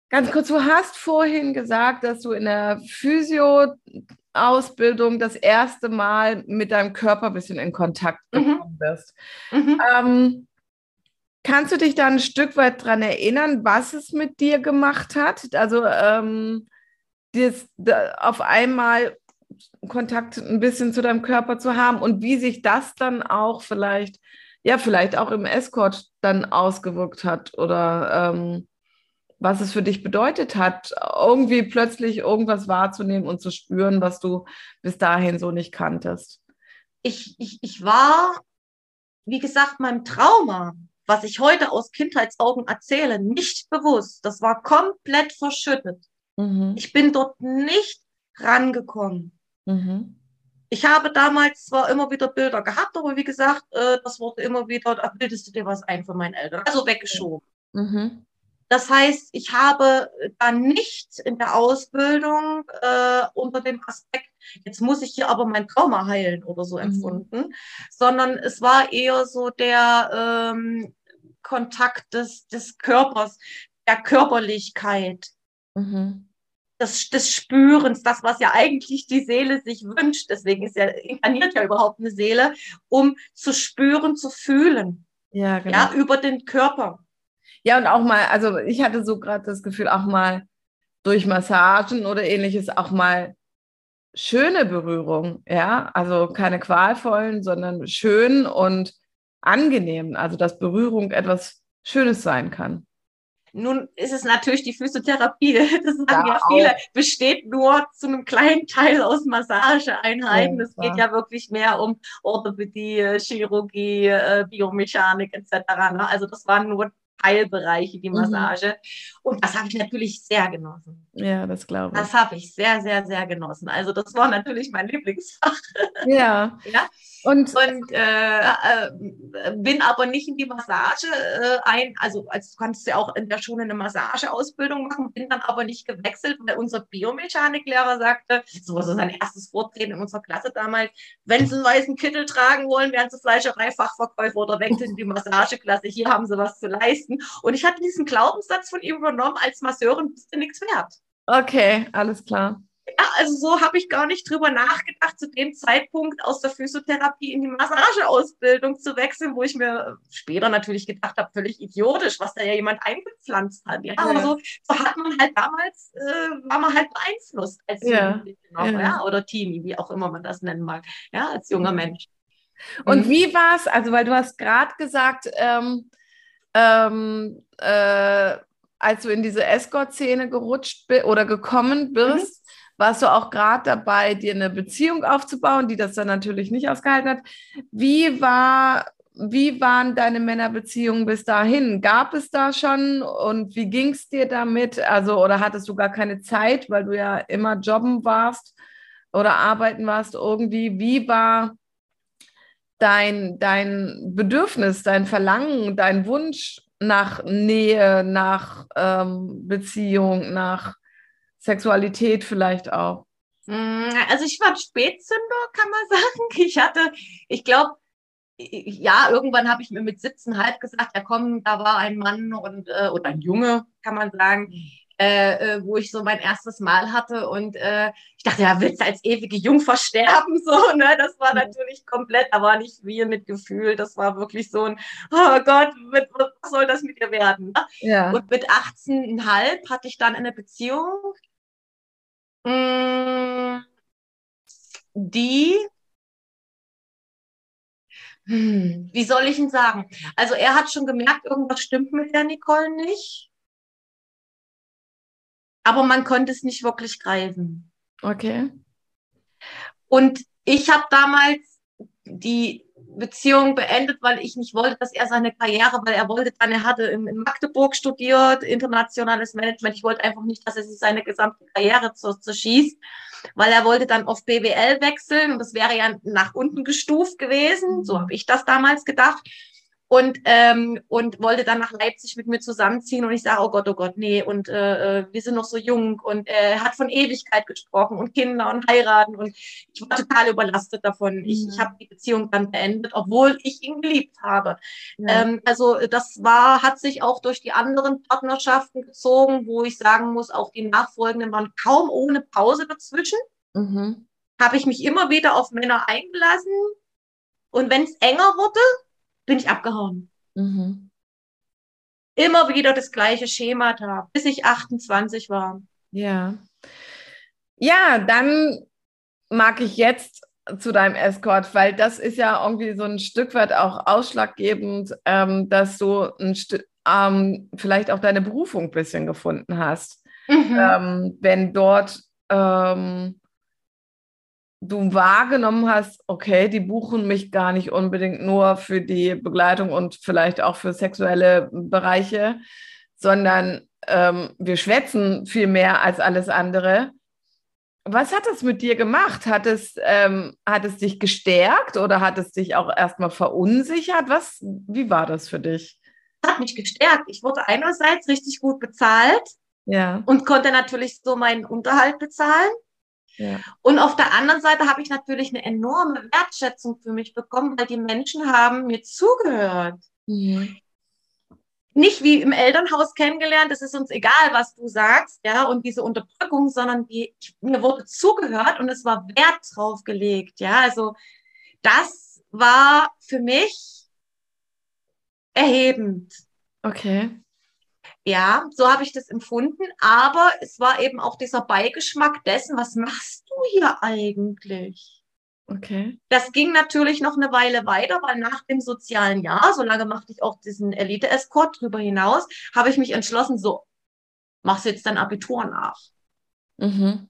ganz kurz, du hast vorhin gesagt, dass du in der Physio-Ausbildung das erste Mal mit deinem Körper ein bisschen in Kontakt mhm. gekommen bist. Mhm. Ähm, kannst du dich da ein Stück weit daran erinnern, was es mit dir gemacht hat? Also ähm, das, da, auf einmal Kontakt ein bisschen zu deinem Körper zu haben und wie sich das dann auch vielleicht ja, vielleicht auch im Escort dann ausgewirkt hat oder ähm, was es für dich bedeutet hat, irgendwie plötzlich irgendwas wahrzunehmen und zu spüren, was du bis dahin so nicht kanntest. Ich, ich, ich war, wie gesagt, meinem Trauma, was ich heute aus Kindheitsaugen erzähle, nicht bewusst. Das war komplett verschüttet. Mhm. Ich bin dort nicht rangekommen. Mhm. Ich habe damals zwar immer wieder Bilder gehabt, aber wie gesagt, äh, das wurde immer wieder, da bildest du dir was ein von meinen Eltern, also weggeschoben. Mhm. Das heißt, ich habe dann nicht in der Ausbildung äh, unter dem Aspekt, jetzt muss ich hier aber mein Trauma heilen oder so mhm. empfunden, sondern es war eher so der ähm, Kontakt des, des Körpers, der Körperlichkeit. Mhm des, des Spürens, das, was ja eigentlich die Seele sich wünscht. Deswegen ist ja, inkarniert ja überhaupt eine Seele, um zu spüren, zu fühlen. Ja, genau. Ja, über den Körper. Ja, und auch mal, also ich hatte so gerade das Gefühl, auch mal durch Massagen oder ähnliches auch mal schöne Berührung, ja, also keine qualvollen, sondern schön und angenehm, also dass Berührung etwas Schönes sein kann. Nun ist es natürlich die Physiotherapie, <laughs> das sagen ja, ja viele, besteht nur zu einem kleinen Teil aus Massageeinheiten. Ja, es geht ja wirklich mehr um Orthopädie, Chirurgie, äh, Biomechanik etc. Ne? Also das waren nur Teilbereiche, die mhm. Massage. Mhm. Und das habe ich natürlich sehr genossen. Ja, das glaube ich. Das habe ich sehr, sehr, sehr genossen. Also das war natürlich mein Lieblingsfach. Ja. <laughs> ja? Und, und äh, äh, bin aber nicht in die Massage äh, ein, also als du kannst ja auch in der Schule eine Massageausbildung machen, bin dann aber nicht gewechselt, weil unser Biomechaniklehrer sagte, so war so sein erstes Vortreten in unserer Klasse damals, wenn sie einen weißen Kittel tragen wollen, werden sie Fleischereifachverkäufer oder wechseln in die Massageklasse, hier haben sie was zu leisten. Und ich hatte diesen Glaubenssatz von ihm übernommen, als Masseurin bist du nichts wert. Okay, alles klar ja, also so habe ich gar nicht drüber nachgedacht, zu dem Zeitpunkt aus der Physiotherapie in die Massageausbildung zu wechseln, wo ich mir später natürlich gedacht habe, völlig idiotisch, was da ja jemand eingepflanzt hat. Ja, ja. aber so, so, hat man halt damals, äh, war man halt beeinflusst als ja. Noch, ja. ja. oder Teenie, wie auch immer man das nennen mag, ja, als junger Mensch. Und mhm. wie war es, also weil du hast gerade gesagt, ähm, ähm, äh, als du in diese Escort-Szene gerutscht oder gekommen bist, mhm warst du auch gerade dabei, dir eine Beziehung aufzubauen, die das dann natürlich nicht ausgehalten hat. Wie war, wie waren deine Männerbeziehungen bis dahin? Gab es da schon und wie ging es dir damit? Also, oder hattest du gar keine Zeit, weil du ja immer jobben warst oder arbeiten warst irgendwie? Wie war dein, dein Bedürfnis, dein Verlangen, dein Wunsch nach Nähe, nach ähm, Beziehung, nach Sexualität vielleicht auch? Mm, also ich war Spätzünder, kann man <laughs> sagen. Ich hatte, ich glaube, ja, irgendwann habe ich mir mit 17 halb gesagt, ja komm, da war ein Mann und äh, oder ein Junge, kann man sagen. äh, äh, wo ich so mein erstes Mal hatte und äh, ich dachte, ja, willst du als ewige Jungfer sterben? <laughs> So, ne? Das war natürlich komplett, aber nicht wir mit Gefühl. Das war wirklich so ein, oh Gott, mit, was soll das mit dir werden? Ne? Ja. Und mit 18,5 hatte ich dann eine Beziehung, die hm, wie soll ich ihn sagen? Also er hat schon gemerkt, irgendwas stimmt mit der Nicole nicht. Aber man konnte es nicht wirklich greifen. Okay. Und ich habe damals die Beziehung beendet, weil ich nicht wollte, dass er seine Karriere, weil er wollte dann, er hatte in, Magdeburg studiert, internationales Management. Ich wollte einfach nicht, dass er sich seine gesamte Karriere zerschießt weil er wollte dann auf BWL wechseln und das wäre ja nach unten gestuft gewesen. So habe ich das damals gedacht und, ähm, und wollte dann nach Leipzig mit mir zusammenziehen und ich sage, oh Gott, oh Gott, nee, und äh, äh, wir sind noch so jung und äh, er hat von Ewigkeit gesprochen und Kinder und heiraten und ich war total überlastet davon. Ich, mhm. ich habe die Beziehung dann beendet, obwohl ich ihn geliebt habe. Ja. Ähm, also das war, hat sich auch durch die anderen Partnerschaften gezogen, wo ich sagen muss, auch die nachfolgenden waren kaum ohne Pause dazwischen. Mhm. Habe ich mich immer wieder auf Männer eingelassen und wenn es enger wurde, bin ich abgehauen. Mhm. Immer wieder das gleiche Schema da, bis ich 28 war. Ja. Ja, dann mag ich jetzt zu deinem Escort, weil das ist ja irgendwie so ein Stück weit auch ausschlaggebend, ähm, dass du ähm, vielleicht auch deine Berufung ein bisschen gefunden hast. Mhm. Ähm, wenn dort ähm, du wahrgenommen hast, okay, die buchen mich gar nicht unbedingt nur für die Begleitung und vielleicht auch für sexuelle Bereiche, sondern ähm, wir schwätzen viel mehr als alles andere. Was hat das mit dir gemacht? Hat es, ähm, hat es dich gestärkt oder hat es dich auch erstmal verunsichert? Was, wie war das für dich? Hat mich gestärkt. Ich wurde einerseits richtig gut bezahlt ja. und konnte natürlich so meinen Unterhalt bezahlen. Und auf der anderen Seite habe ich natürlich eine enorme Wertschätzung für mich bekommen, weil die Menschen haben mir zugehört. Mhm. Nicht wie im Elternhaus kennengelernt, es ist uns egal, was du sagst, ja, und diese Unterdrückung, sondern die, mir wurde zugehört und es war Wert drauf gelegt, ja. Also das war für mich erhebend. Okay. Ja, so habe ich das empfunden. Aber es war eben auch dieser Beigeschmack dessen, was machst du hier eigentlich? Okay. Das ging natürlich noch eine Weile weiter, weil nach dem sozialen Jahr, so lange machte ich auch diesen Elite-Escort drüber hinaus, habe ich mich entschlossen, so, machst jetzt dein Abitur nach. Mhm.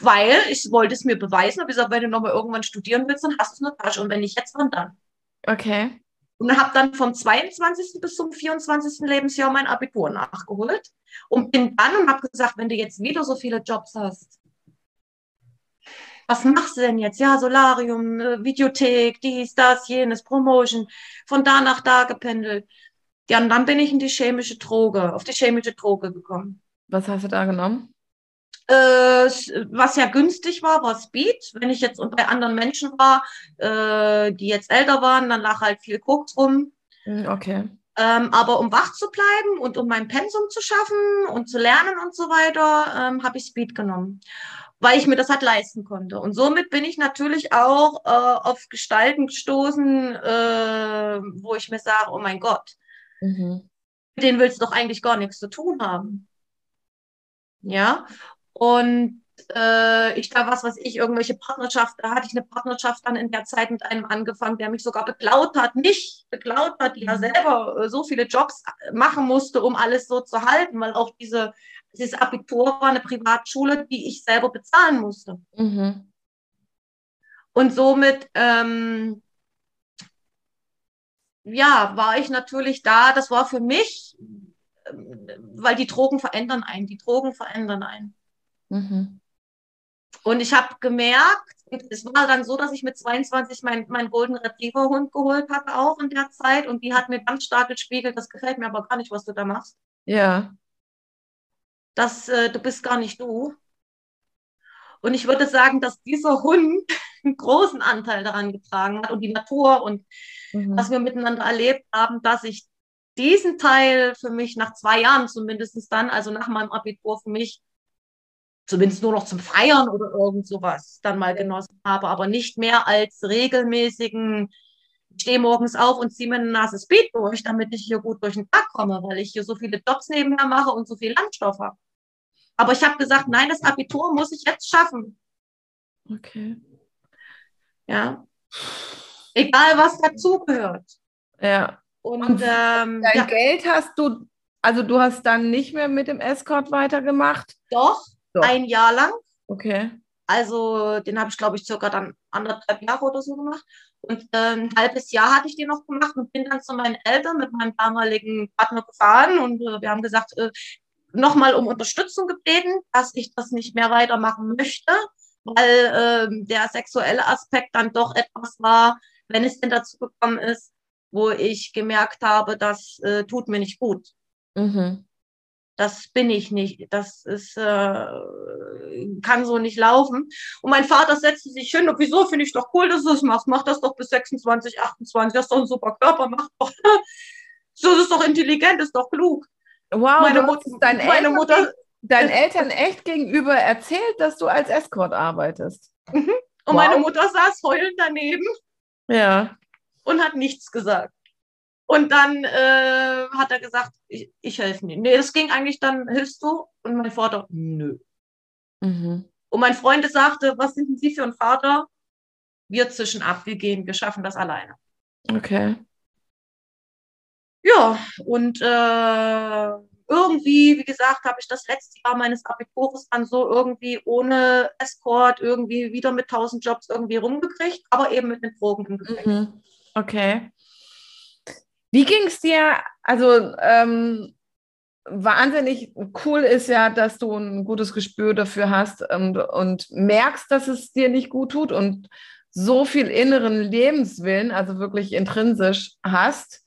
Weil ich wollte es mir beweisen, habe gesagt, wenn du nochmal irgendwann studieren willst, dann hast du es eine Tasche. Und wenn nicht jetzt, wann dann? Okay und habe dann vom 22. bis zum 24. Lebensjahr mein Abitur nachgeholt und bin dann und habe gesagt, wenn du jetzt wieder so viele Jobs hast, was machst du denn jetzt? Ja, Solarium, äh, Videothek, dies, das, jenes, Promotion, von da nach da gependelt. Ja, und dann bin ich in die chemische Droge, auf die chemische Droge gekommen. Was hast du da genommen? Äh, was ja günstig war, war Speed. Wenn ich jetzt bei anderen Menschen war, äh, die jetzt älter waren, dann lag halt viel Koks rum. Hm, okay. Ähm, aber um wach zu bleiben und um mein Pensum zu schaffen und zu lernen und so weiter, ähm, habe ich Speed genommen, weil ich mir das halt leisten konnte. Und somit bin ich natürlich auch äh, auf Gestalten gestoßen, äh, wo ich mir sage, oh mein Gott, mhm. mit denen willst du doch eigentlich gar nichts zu tun haben. Ja, und äh, ich da was, was ich, irgendwelche Partnerschaft, da hatte ich eine Partnerschaft dann in der Zeit mit einem angefangen, der mich sogar beklaut hat, nicht beklaut hat, die ja mhm. selber äh, so viele Jobs machen musste, um alles so zu halten, weil auch diese, dieses Abitur war eine Privatschule, die ich selber bezahlen musste. Mhm. Und somit, ähm, ja, war ich natürlich da, das war für mich, ähm, weil die Drogen verändern einen, die Drogen verändern einen. Mhm. Und ich habe gemerkt, es war dann so, dass ich mit 22 meinen mein Golden Retriever Hund geholt hatte, auch in der Zeit. Und die hat mir ganz stark gespiegelt, das gefällt mir aber gar nicht, was du da machst. Ja. Das, äh, du bist gar nicht du. Und ich würde sagen, dass dieser Hund <laughs> einen großen Anteil daran getragen hat und die Natur und mhm. was wir miteinander erlebt haben, dass ich diesen Teil für mich nach zwei Jahren zumindest dann, also nach meinem Abitur für mich zumindest nur noch zum Feiern oder irgend sowas dann mal genossen habe, aber nicht mehr als regelmäßigen, ich stehe morgens auf und ziehe mir eine Nase Speed durch, damit ich hier gut durch den Tag komme, weil ich hier so viele Jobs nebenher mache und so viel Landstoff habe. Aber ich habe gesagt, nein, das Abitur muss ich jetzt schaffen. Okay. Ja. Egal, was dazugehört. Ja. Und, Und ähm, Dein ja, Geld hast du, also du hast dann nicht mehr mit dem Escort weitergemacht? doch, Doch. ein Jahr lang. Okay. Also den habe ich, glaube ich, circa dann anderthalb Jahre oder so gemacht. Und ähm, ein halbes Jahr hatte ich den noch gemacht und bin dann zu meinen Eltern mit meinem damaligen Partner gefahren und äh, wir haben gesagt, äh, nochmal um Unterstützung gebeten, dass ich das nicht mehr weitermachen möchte, weil ähm, der sexuelle Aspekt dann doch etwas war, wenn es denn dazu gekommen ist, wo ich gemerkt habe, das äh, tut mir nicht gut. Mhm. Das bin ich nicht. Das ist, äh, kann so nicht laufen. Und mein Vater setzte sich hin und wieso finde ich doch cool, dass du das machst. Mach das doch bis 26, 28. Das ist doch ein super Körper. Mach doch. <laughs> So das ist doch intelligent, ist doch klug. Wow, meine Mut- es deinen meine Eltern, Mutter- deinen Eltern echt gegenüber erzählt, dass du als Escort arbeitest. Und Wow. meine Mutter saß heulend daneben Ja. und hat nichts gesagt. Und dann äh, hat er gesagt, ich, ich helfe nicht. Nee, das ging eigentlich dann, hilfst du? Und mein Vater, nö. Mhm. Und mein Freund sagte, was sind denn Sie für ein Vater? Wir zischen ab, wir gehen, wir schaffen das alleine. Okay. Ja, und äh, irgendwie, wie gesagt, habe ich das letzte Jahr meines Abitures dann so irgendwie ohne Escort irgendwie wieder mit 1000 Jobs irgendwie rumgekriegt, aber eben mit den Drogen im. Mhm. Okay. Wie ging es dir? Also, ähm, wahnsinnig cool ist ja, dass du ein gutes Gespür dafür hast und, und merkst, dass es dir nicht gut tut und so viel inneren Lebenswillen, also wirklich intrinsisch hast,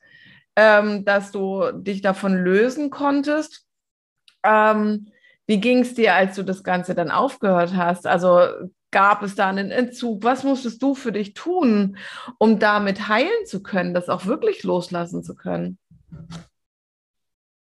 ähm, dass du dich davon lösen konntest. Ähm, wie ging es dir, als du das Ganze dann aufgehört hast? Also gab es da einen Entzug? Was musstest du für dich tun, um damit heilen zu können, das auch wirklich loslassen zu können?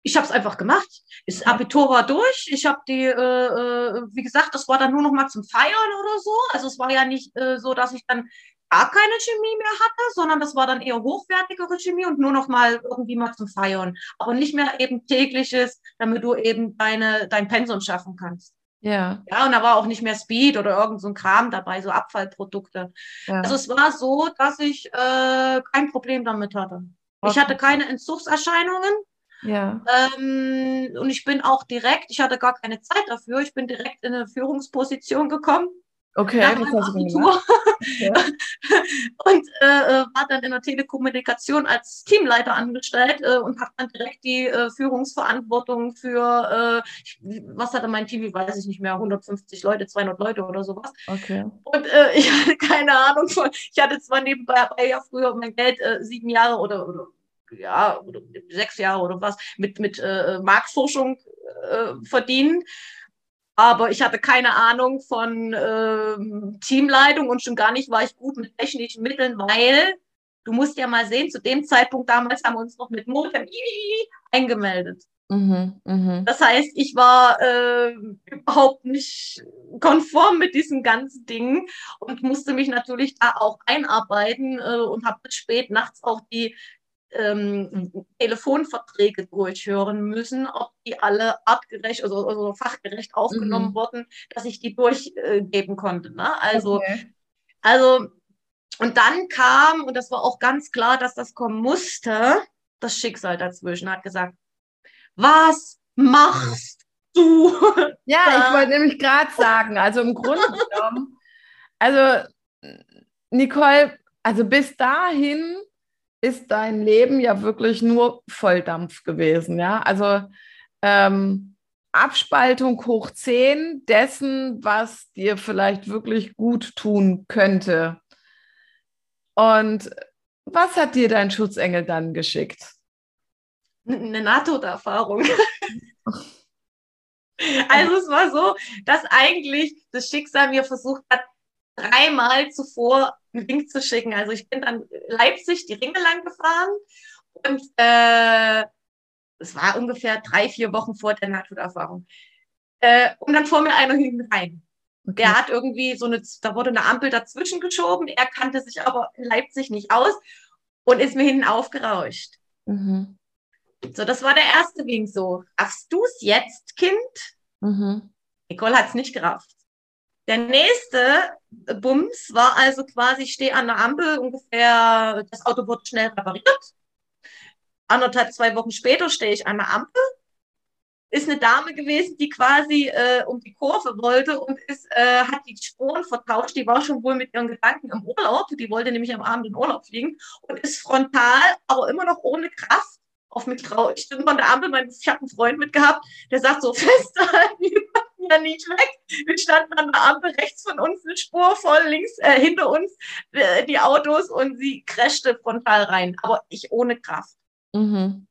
Ich habe es einfach gemacht. Das Abitur war durch. Ich habe die, äh, äh, wie gesagt, das war dann nur noch mal zum Feiern oder so. Also es war ja nicht äh, so, dass ich dann gar keine Chemie mehr hatte, sondern das war dann eher hochwertigere Chemie und nur noch mal irgendwie mal zum Feiern. Aber nicht mehr eben tägliches, damit du eben deine, dein Pensum schaffen kannst. Ja. Ja, und da war auch nicht mehr Speed oder irgend so ein Kram dabei, so Abfallprodukte. ja. Also es war so, dass ich äh, kein Problem damit hatte. Ich Okay. hatte keine Entzugserscheinungen. ja. Ähm, und ich bin auch direkt, ich hatte gar keine Zeit dafür, ich bin direkt in eine Führungsposition gekommen Okay, nach das hast du gemacht. Abitur <laughs> und äh, äh, war dann in der Telekommunikation als Teamleiter angestellt äh, und habe dann direkt die äh, Führungsverantwortung für, äh, was hatte mein Team, ich weiß ich nicht mehr, 150 Leute, 200 Leute oder sowas. Okay. Und äh, <laughs> ich hatte keine Ahnung von, ich hatte zwar nebenbei ja früher mein Geld äh, sieben Jahre oder, oder ja, oder sechs Jahre oder was mit, mit äh, Marktforschung äh, verdienen. Aber ich hatte keine Ahnung von ähm, Teamleitung und schon gar nicht war ich gut mit technischen Mitteln, weil du musst ja mal sehen, zu dem Zeitpunkt damals haben wir uns noch mit Modem eingemeldet. Mhm, mhm. Das heißt, ich war äh, überhaupt nicht konform mit diesen ganzen Dingen und musste mich natürlich da auch einarbeiten äh, und habe bis spät nachts auch die ähm, Telefonverträge durchhören müssen, ob die alle artgerecht, also, also fachgerecht aufgenommen Mhm. wurden, dass ich die durchgeben konnte. Ne? Also, okay. also, und dann kam, und das war auch ganz klar, dass das kommen musste, das Schicksal dazwischen hat gesagt, was machst du? Ja, <laughs> Ja. ich wollte nämlich gerade sagen, also im Grunde <laughs> genommen, also Nicole, also bis dahin ist dein Leben ja wirklich nur Volldampf gewesen, ja. Also ähm, Abspaltung hoch 10 dessen, was dir vielleicht wirklich gut tun könnte. Und was hat dir dein Schutzengel dann geschickt? Eine Nahtoderfahrung. <laughs> Also es war so, dass eigentlich das Schicksal mir versucht hat, dreimal zuvor einen Ring zu schicken. Also ich bin dann Leipzig die Ringe lang gefahren Und äh, es war ungefähr drei, vier Wochen vor der Nahtoderfahrung. Äh, und dann fuhr mir einer hinten rein. Okay. Der hat irgendwie so eine, da wurde eine Ampel dazwischen geschoben. Er kannte sich aber in Leipzig nicht aus und ist mir hinten aufgerauscht. Mhm. So, das war der erste Wink so. Raffst du es jetzt, Kind? Mhm. Nicole hat es nicht gerafft. Der nächste Bums war also quasi, ich stehe an der Ampel, ungefähr, das Auto wurde schnell repariert. Anderthalb, zwei Wochen später stehe ich an der Ampel. Ist eine Dame gewesen, die quasi äh, um die Kurve wollte und ist, äh, hat die Spuren vertauscht. Die war schon wohl mit ihren Gedanken im Urlaub. Die wollte nämlich am Abend in Urlaub fliegen und ist frontal, aber immer noch ohne Kraft auf mich drauf. Ich bin von der Ampel, mein, ich habe einen Freund mitgehabt, der sagt so, <laughs> festhalten, ja nicht weg. Wir standen an der Ampel rechts von uns eine Spur voll, links äh, hinter uns äh, die Autos und sie crashte frontal rein, aber ich ohne Kraft. Mhm.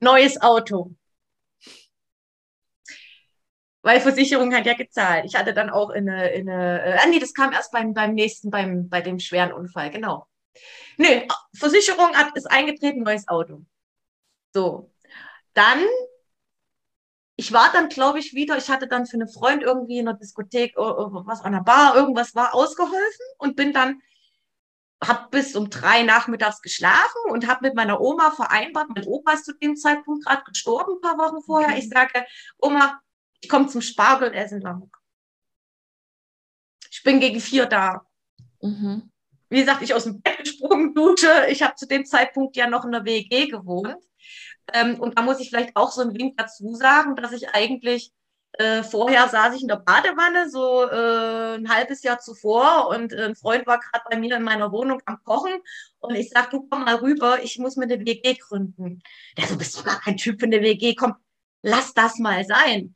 Neues Auto. Weil Versicherung hat ja gezahlt. Ich hatte dann auch eine, eine äh, ah, nee, das kam erst beim, beim nächsten, beim, bei dem schweren Unfall, genau. Nee, Versicherung hat, ist eingetreten, neues Auto. So. Dann ich war dann, glaube ich, wieder, ich hatte dann für eine Freund irgendwie in der Diskothek, oh, oh, was an der Bar, irgendwas war, ausgeholfen und bin dann, hab bis um drei nachmittags geschlafen und habe mit meiner Oma vereinbart, mein Opa ist zu dem Zeitpunkt gerade gestorben, ein paar Wochen vorher. Okay. Ich sage, Oma, ich komme zum Spargelessen lang. Ich bin gegen vier da. Mhm. Wie gesagt, ich aus dem Bett gesprungen, Dusche. Ich habe zu dem Zeitpunkt ja noch in der WG gewohnt. Ähm, und da muss ich vielleicht auch so einen Wink dazu sagen, dass ich eigentlich äh, vorher saß ich in der Badewanne, so äh, ein halbes Jahr zuvor, und äh, ein Freund war gerade bei mir in meiner Wohnung am Kochen. Und ich sag, du komm mal rüber, ich muss mir eine WG gründen. Der so, bist du gar kein Typ für eine WG, komm, lass das mal sein.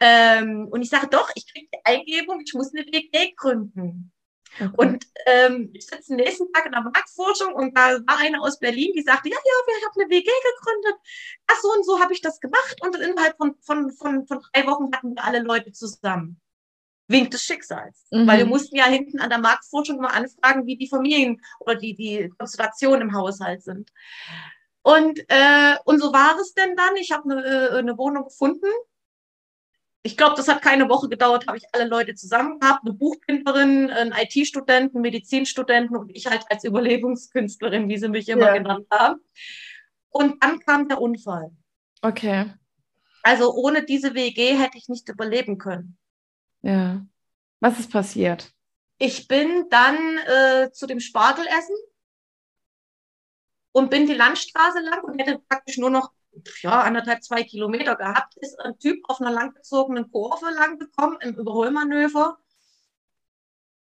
Ähm, und ich sage, doch, ich kriege die Eingebung, ich muss eine WG gründen. Okay. Und ähm, ich sitze den nächsten Tag in der Marktforschung und da war eine aus Berlin, die sagte, ja, ja, wir haben eine WG gegründet. Ach so und so habe ich das gemacht und innerhalb von, von, von, von drei Wochen hatten wir alle Leute zusammen. Wink des Schicksals. Mhm. Weil wir mussten ja hinten an der Marktforschung mal anfragen, wie die Familien oder die, die Konstellationen im Haushalt sind. Und, äh, und so war es denn dann. Ich habe eine, äh, eine Wohnung gefunden ich glaube, das hat keine Woche gedauert, habe ich alle Leute zusammen gehabt, eine Buchbinderin, einen IT-Studenten, Medizinstudenten und ich halt als Überlebungskünstlerin, wie sie mich immer ja. genannt haben. Und dann kam der Unfall. Okay. Also ohne diese WG hätte ich nicht überleben können. Ja. Was ist passiert? Ich bin dann äh, zu dem Spargelessen und bin die Landstraße lang und hätte praktisch nur noch ja, anderthalb, zwei Kilometer gehabt, ist ein Typ auf einer langgezogenen Kurve lang gekommen im Überholmanöver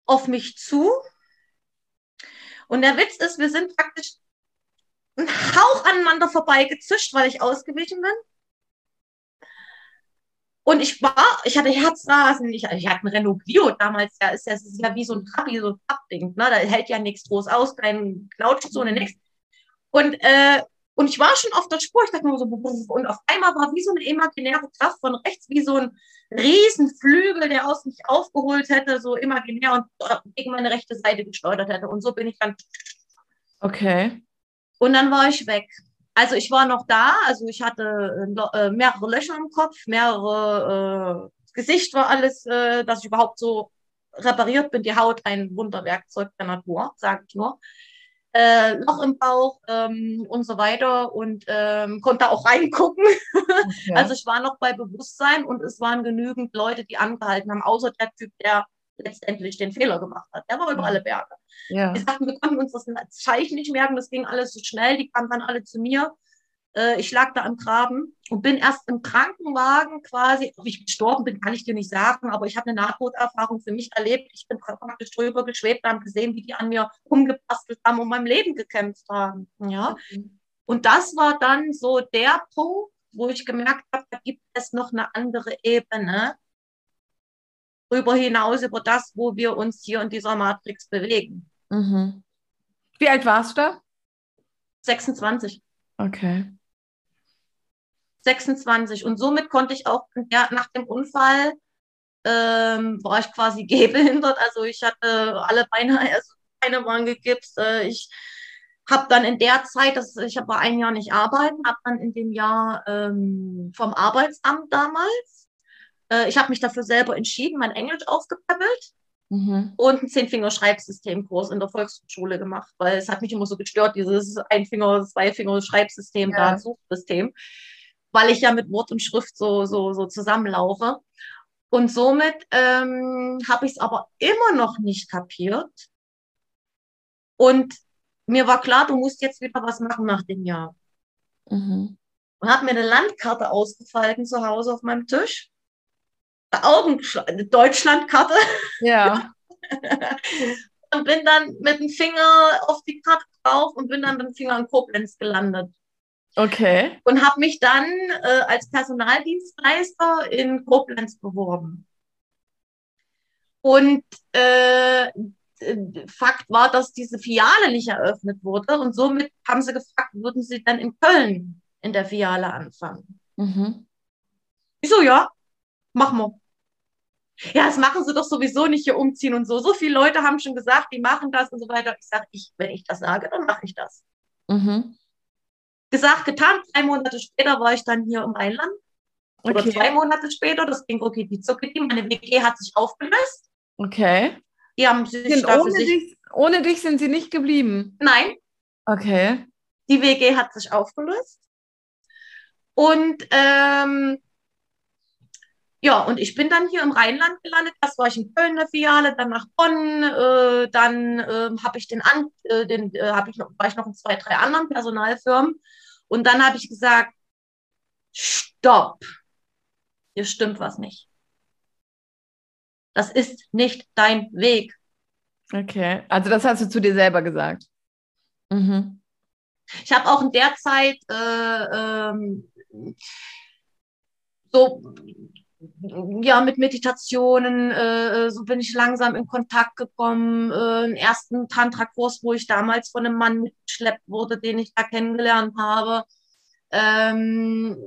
auf mich zu. Und der Witz ist, wir sind praktisch ein Hauch aneinander vorbeigezischt, weil ich ausgewichen bin. Und ich war, ich hatte Herzrasen, ich, ich hatte einen Renault Clio damals, ja, ist, das ist ja wie so ein Trabi, so ein Pappding, ne? da hält ja nichts groß aus, kein Knautschzone, nichts. Und äh, und ich war schon auf der Spur, ich dachte nur so, und auf einmal war wie so eine imaginäre Kraft von rechts, wie so ein Riesenflügel, der aus mich aufgeholt hätte, so imaginär und gegen meine rechte Seite gesteuert hätte. Und so bin ich dann. Okay. Und dann war ich weg. Also ich war noch da, also ich hatte äh, mehrere Löcher im Kopf, mehrere, äh, Gesicht war alles, äh, dass ich überhaupt so repariert bin. Die Haut ein Wunderwerkzeug der Natur, sage ich nur äh, Loch im Bauch ähm, und so weiter und ähm, konnte auch reingucken. Okay. <laughs> Also ich war noch bei Bewusstsein und es waren genügend Leute, die angehalten haben, außer der Typ, der letztendlich den Fehler gemacht hat. Der war über alle Berge. Ja. Wir sagten, wir konnten uns das Zeichen nicht merken, das ging alles so schnell, die kamen dann alle zu mir äh, ich lag da am Graben und bin erst im Krankenwagen quasi, ob ich gestorben bin, kann ich dir nicht sagen, aber ich habe eine Nahtoderfahrung für mich erlebt. Ich bin praktisch drüber geschwebt, haben gesehen, wie die an mir rumgebastelt haben und mein Leben gekämpft haben. Ja. Und das war dann so der Punkt, wo ich gemerkt habe, da gibt es noch eine andere Ebene darüber hinaus, über das, wo wir uns hier in dieser Matrix bewegen. Mhm. Wie alt warst du da? 26. Okay. 26. Und somit konnte ich auch ja, nach dem Unfall ähm, war ich quasi <laughs> gehbehindert. Also ich hatte alle Beine, also Beine waren gegipst. Äh, ich habe dann in der Zeit, das, ich war ein Jahr nicht arbeiten, habe dann in dem Jahr ähm, vom Arbeitsamt damals, äh, ich habe mich dafür selber entschieden, mein Englisch aufgepäppelt mhm. und einen Zehnfinger-Schreibsystemkurs in der Volksschule gemacht, weil es hat mich immer so gestört, dieses Einfinger-, Zweifinger-Schreibsystem, ja. da, Suchsystem, weil ich ja mit Wort und Schrift so, so, so zusammenlaufe. Und somit ähm, habe ich es aber immer noch nicht kapiert. Und mir war klar, du musst jetzt wieder was machen nach dem Jahr. Mhm. Und habe mir eine Landkarte ausgefalten zu Hause auf meinem Tisch. Augen, eine Deutschlandkarte. Ja. <laughs> und bin dann mit dem Finger auf die Karte drauf und bin dann mit dem Finger in Koblenz gelandet. Okay. Und habe mich dann äh, als Personaldienstleister in Koblenz beworben. Und äh, Fakt war, dass diese Filiale nicht eröffnet wurde und somit haben sie gefragt, würden sie dann in Köln in der Filiale anfangen? Mhm. Ich so, ja, machen wir. Ja, das machen sie doch sowieso nicht hier umziehen und so. So viele Leute haben schon gesagt, die machen das und so weiter. Ich sage, ich, wenn ich das sage, dann mache ich das. Mhm. Gesagt, getan. Drei Monate später war ich dann hier im Rheinland. Oder okay. zwei Monate später, das ging okay, die Zucki, meine WG hat sich aufgelöst. Okay. Die haben sich ohne, sich dich, ohne dich sind sie nicht geblieben? Nein. Okay. Die WG hat sich aufgelöst. Und ähm, ja, und ich bin dann hier im Rheinland gelandet. Das war ich in Köln in der Filiale, dann nach Bonn, äh, dann äh, habe ich den, An äh, den äh, hab ich noch, war ich noch in zwei, drei anderen Personalfirmen. Und dann habe ich gesagt, stopp, hier stimmt was nicht. Das ist nicht dein Weg. Okay, also das hast du zu dir selber gesagt. Mhm. Ich habe auch in der Zeit äh, ähm, so ja mit Meditationen äh, so bin ich langsam in Kontakt gekommen. Äh, einen ersten Tantra-Kurs, wo ich damals von einem Mann mitgeschleppt wurde, den ich da kennengelernt habe. Ähm,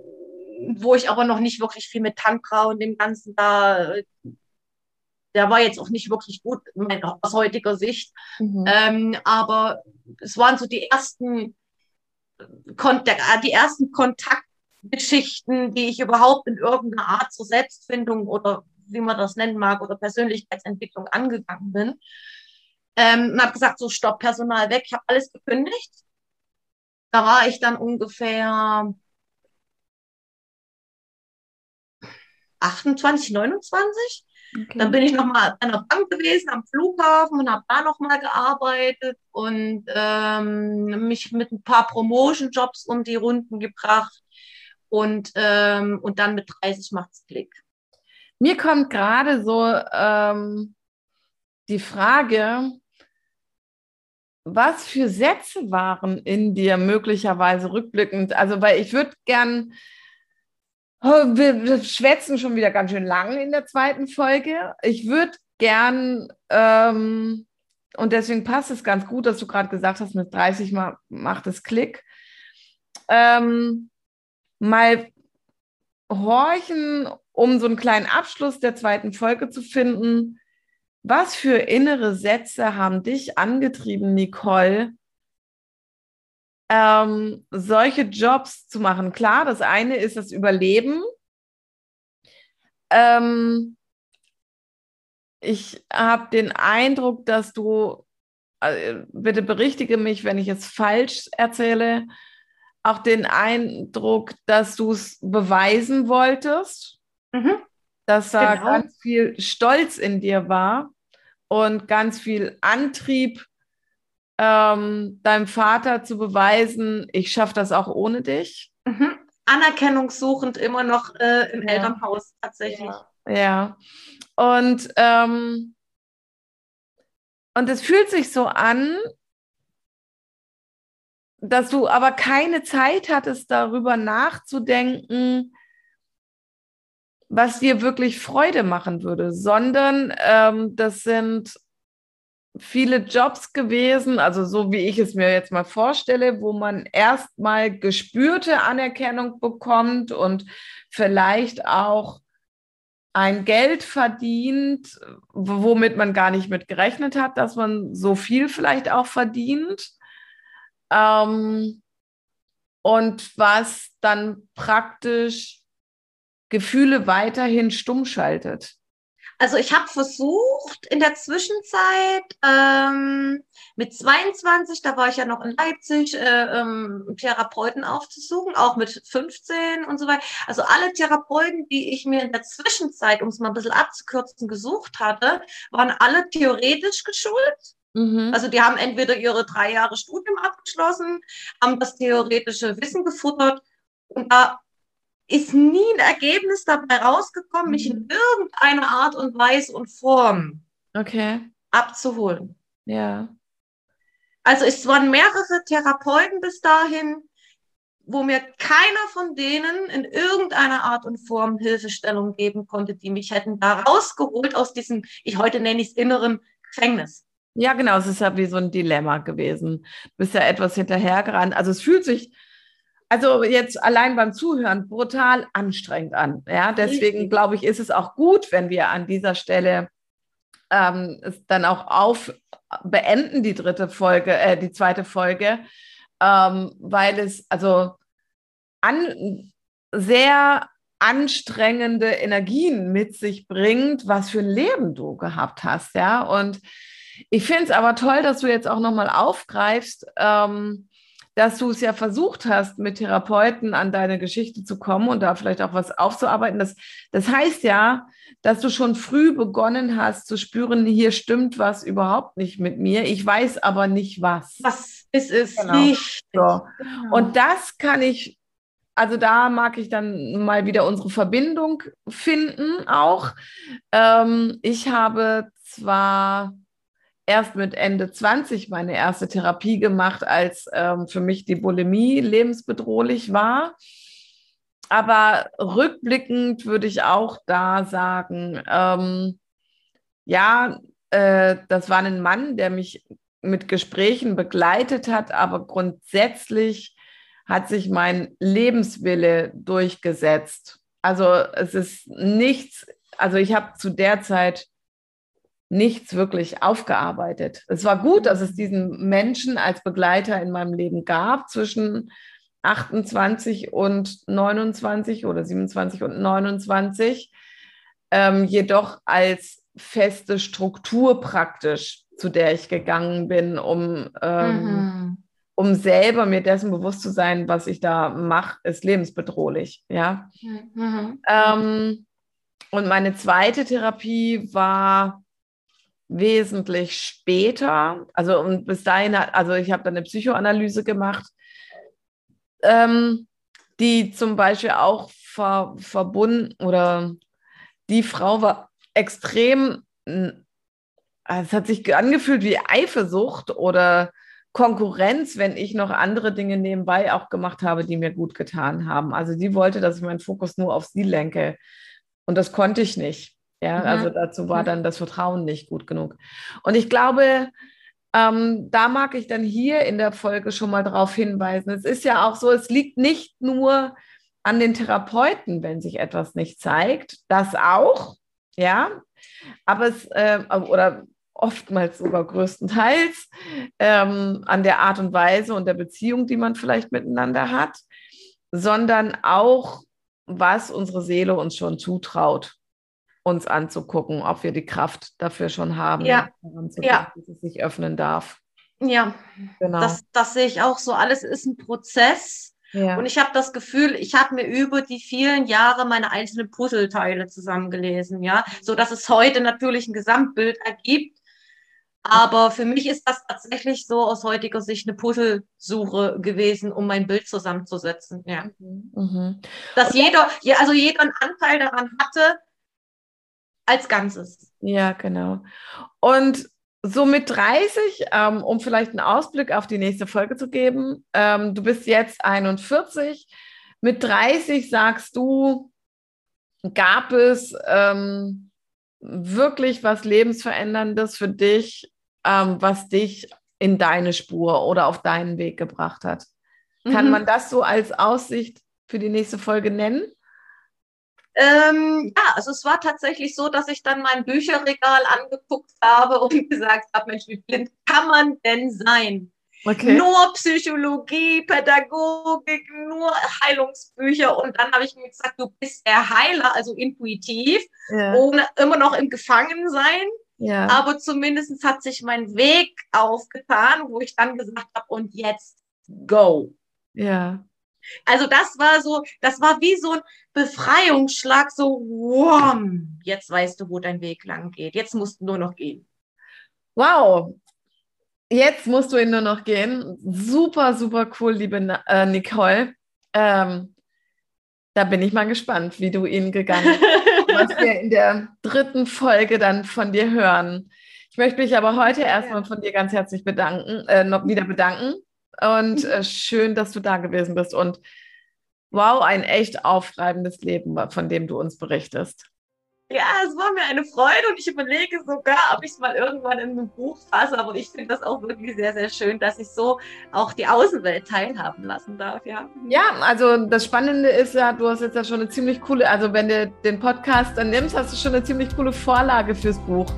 wo ich aber noch nicht wirklich viel mit Tantra und dem Ganzen da der war jetzt auch nicht wirklich gut aus heutiger Sicht. Mhm. Ähm, aber es waren so die ersten, die ersten Kontaktgeschichten, die ich überhaupt in irgendeiner Art zur Selbstfindung oder wie man das nennen mag oder Persönlichkeitsentwicklung angegangen bin. Ähm, und habe gesagt, so stopp, Personal weg. Ich habe alles gekündigt. Da war ich dann ungefähr 28, 29 Okay. Dann bin ich nochmal an der Bank gewesen, am Flughafen und habe da nochmal gearbeitet und ähm, mich mit ein paar Promotion-Jobs um die Runden gebracht. Und, ähm, und dann mit 30 macht's Klick. Mir kommt gerade so ähm, die Frage, was für Sätze waren in dir möglicherweise rückblickend? Also, weil ich würde gern Oh, wir, wir, schwätzen schon wieder ganz schön lang in der zweiten Folge. Ich würde gern, ähm, und deswegen passt es ganz gut, dass du gerade gesagt hast, mit 30 mal macht es Klick, ähm, mal horchen, um so einen kleinen Abschluss der zweiten Folge zu finden. Was für innere Sätze haben dich angetrieben, Nicole, ähm, solche Jobs zu machen. Klar, das eine ist das Überleben. Ähm, ich habe den Eindruck, dass du, also bitte berichtige mich, wenn ich es falsch erzähle, auch den Eindruck, dass du es beweisen wolltest, mhm. dass da genau. ganz viel Stolz in dir war und ganz viel Antrieb, ähm, deinem Vater zu beweisen, ich schaffe das auch ohne dich. Mhm. Anerkennungssuchend immer noch äh, im ja. Elternhaus tatsächlich. Ja. ja. Und, ähm, und es fühlt sich so an, dass du aber keine Zeit hattest, darüber nachzudenken, was dir wirklich Freude machen würde, sondern ähm, das sind viele Jobs gewesen, also so wie ich es mir jetzt mal vorstelle, wo man erstmal gespürte Anerkennung bekommt und vielleicht auch ein Geld verdient, womit man gar nicht mit gerechnet hat, dass man so viel vielleicht auch verdient. Ähm, und was dann praktisch Gefühle weiterhin stumm schaltet? Also ich habe versucht in der Zwischenzeit ähm, mit 22, da war ich ja noch in Leipzig, äh, ähm, Therapeuten aufzusuchen, auch mit 15 und so weiter. Also alle Therapeuten, die ich mir in der Zwischenzeit, um es mal ein bisschen abzukürzen, gesucht hatte, waren alle theoretisch geschult. Mhm. Also die haben entweder ihre drei Jahre Studium abgeschlossen, haben das theoretische Wissen gefuttert und da ist nie ein Ergebnis dabei rausgekommen, mich in mhm. irgendeiner Art und Weise und Form okay. abzuholen. Ja. Also es waren mehrere Therapeuten bis dahin, wo mir keiner von denen in irgendeiner Art und Form Hilfestellung geben konnte, die mich hätten da rausgeholt aus diesem, ich heute nenne ich es inneren Gefängnis. Ja, genau, es ist ja wie so ein Dilemma gewesen. Du bist ja etwas hinterhergerannt. Also es fühlt sich also jetzt allein beim Zuhören brutal anstrengend an. Ja, deswegen glaube ich, ist es auch gut, wenn wir an dieser Stelle ähm, es dann auch auf beenden die dritte Folge, äh, die zweite Folge, ähm, weil es also an, sehr anstrengende Energien mit sich bringt, was für ein Leben du gehabt hast, ja. Und ich finde es aber toll, dass du jetzt auch nochmal aufgreifst, ähm, dass du es ja versucht hast, mit Therapeuten an deine Geschichte zu kommen und da vielleicht auch was aufzuarbeiten. Das, das heißt ja, dass du schon früh begonnen hast zu spüren, hier stimmt was überhaupt nicht mit mir. Ich weiß aber nicht was. Was ist es genau. nicht? So. Genau. Und das kann ich, also da mag ich dann mal wieder unsere Verbindung finden auch. Ähm, ich habe zwar erst mit Ende 20 meine erste Therapie gemacht, als ähm, für mich die Bulimie lebensbedrohlich war. Aber rückblickend würde ich auch da sagen, ähm, ja, äh, das war ein Mann, der mich mit Gesprächen begleitet hat, aber grundsätzlich hat sich mein Lebenswille durchgesetzt. Also es ist nichts, also ich habe zu der Zeit nichts wirklich aufgearbeitet. Es war gut, dass es diesen Menschen als Begleiter in meinem Leben gab zwischen 28 und 29 oder 27 und 29, ähm, jedoch als feste Struktur praktisch, zu der ich gegangen bin, um, ähm, mhm. um selber mir dessen bewusst zu sein, was ich da mache, ist lebensbedrohlich. Ja? Mhm. Ähm, und meine zweite Therapie war wesentlich später, also und bis dahin, also ich habe dann eine Psychoanalyse gemacht, ähm, die zum Beispiel auch ver, verbunden oder die Frau war extrem, es hat sich angefühlt wie Eifersucht oder Konkurrenz, wenn ich noch andere Dinge nebenbei auch gemacht habe, die mir gut getan haben. Also sie wollte, dass ich meinen Fokus nur auf sie lenke. Und das konnte ich nicht. Ja, mhm. also dazu war dann das Vertrauen nicht gut genug. Und ich glaube, ähm, da mag ich dann hier in der Folge schon mal darauf hinweisen. Es ist ja auch so, es liegt nicht nur an den Therapeuten, wenn sich etwas nicht zeigt, das auch, ja, aber es, äh, oder oftmals sogar größtenteils ähm, an der Art und Weise und der Beziehung, die man vielleicht miteinander hat, sondern auch, was unsere Seele uns schon zutraut uns anzugucken, ob wir die Kraft dafür schon haben, ja. ja. dass es sich öffnen darf. Ja, genau. das, das sehe ich auch so. Alles ist ein Prozess. Ja. Und ich habe das Gefühl, ich habe mir über die vielen Jahre meine einzelnen Puzzleteile zusammengelesen, ja, so dass es heute natürlich ein Gesamtbild ergibt. Aber für mich ist das tatsächlich so aus heutiger Sicht eine Puzzlesuche gewesen, um mein Bild zusammenzusetzen. Ja. Mhm. mhm. Dass jeder, also jeder einen Anteil daran hatte, als Ganzes. Ja, genau. Und so mit 30, ähm, um vielleicht einen Ausblick auf die nächste Folge zu geben, ähm, du bist jetzt 41. Mit 30 sagst du, gab es ähm, wirklich was Lebensveränderndes für dich, ähm, was dich in deine Spur oder auf deinen Weg gebracht hat? Kann mhm. man das so als Aussicht für die nächste Folge nennen? Ähm, ja, also es war tatsächlich so, dass ich dann mein Bücherregal angeguckt habe und <laughs> gesagt habe, Mensch, wie blind kann man denn sein? Okay. Nur Psychologie, Pädagogik, nur Heilungsbücher. Und dann habe ich mir gesagt, du bist der Heiler, also intuitiv, ja. ohne immer noch im Gefangensein. Ja. Aber zumindest hat sich mein Weg aufgetan, wo ich dann gesagt habe, und jetzt go. Ja. Also das war so, das war wie so ein Befreiungsschlag, so, wow, jetzt weißt du, wo dein Weg lang geht. Jetzt musst du nur noch gehen. Wow. Jetzt musst du ihn nur noch gehen. Super, super cool, liebe äh, Nicole. Ähm, da bin ich mal gespannt, wie du ihn gegangen bist, <laughs> was wir in der dritten Folge dann von dir hören. Ich möchte mich aber heute erstmal von dir ganz herzlich bedanken, äh, noch wieder bedanken und äh, schön, dass du da gewesen bist. Und wow, ein echt aufreibendes Leben, von dem du uns berichtest. Ja, es war mir eine Freude und ich überlege sogar, ob ich es mal irgendwann in einem Buch fasse. Aber ich finde das auch wirklich sehr, sehr schön, dass ich so auch die Außenwelt teilhaben lassen darf. Ja, ja also das Spannende ist ja, du hast jetzt ja schon eine ziemlich coole, also wenn du den Podcast dann nimmst, hast du schon eine ziemlich coole Vorlage fürs Buch.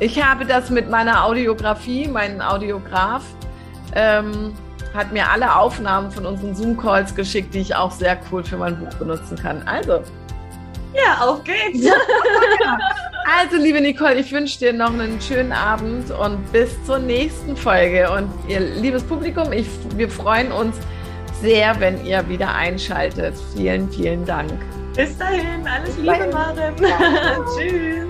Ich habe das mit meiner Audiografie, meinen Audiograf, ähm, hat mir alle Aufnahmen von unseren Zoom-Calls geschickt, die ich auch sehr cool für mein Buch benutzen kann. Also. Ja, auf geht's. <laughs> also, liebe Nicole, ich wünsche dir noch einen schönen Abend und bis zur nächsten Folge. Und ihr liebes Publikum, ich, wir freuen uns sehr, wenn ihr wieder einschaltet. Vielen, vielen Dank. Bis dahin, alles Liebe, Maren. <laughs> Tschüss.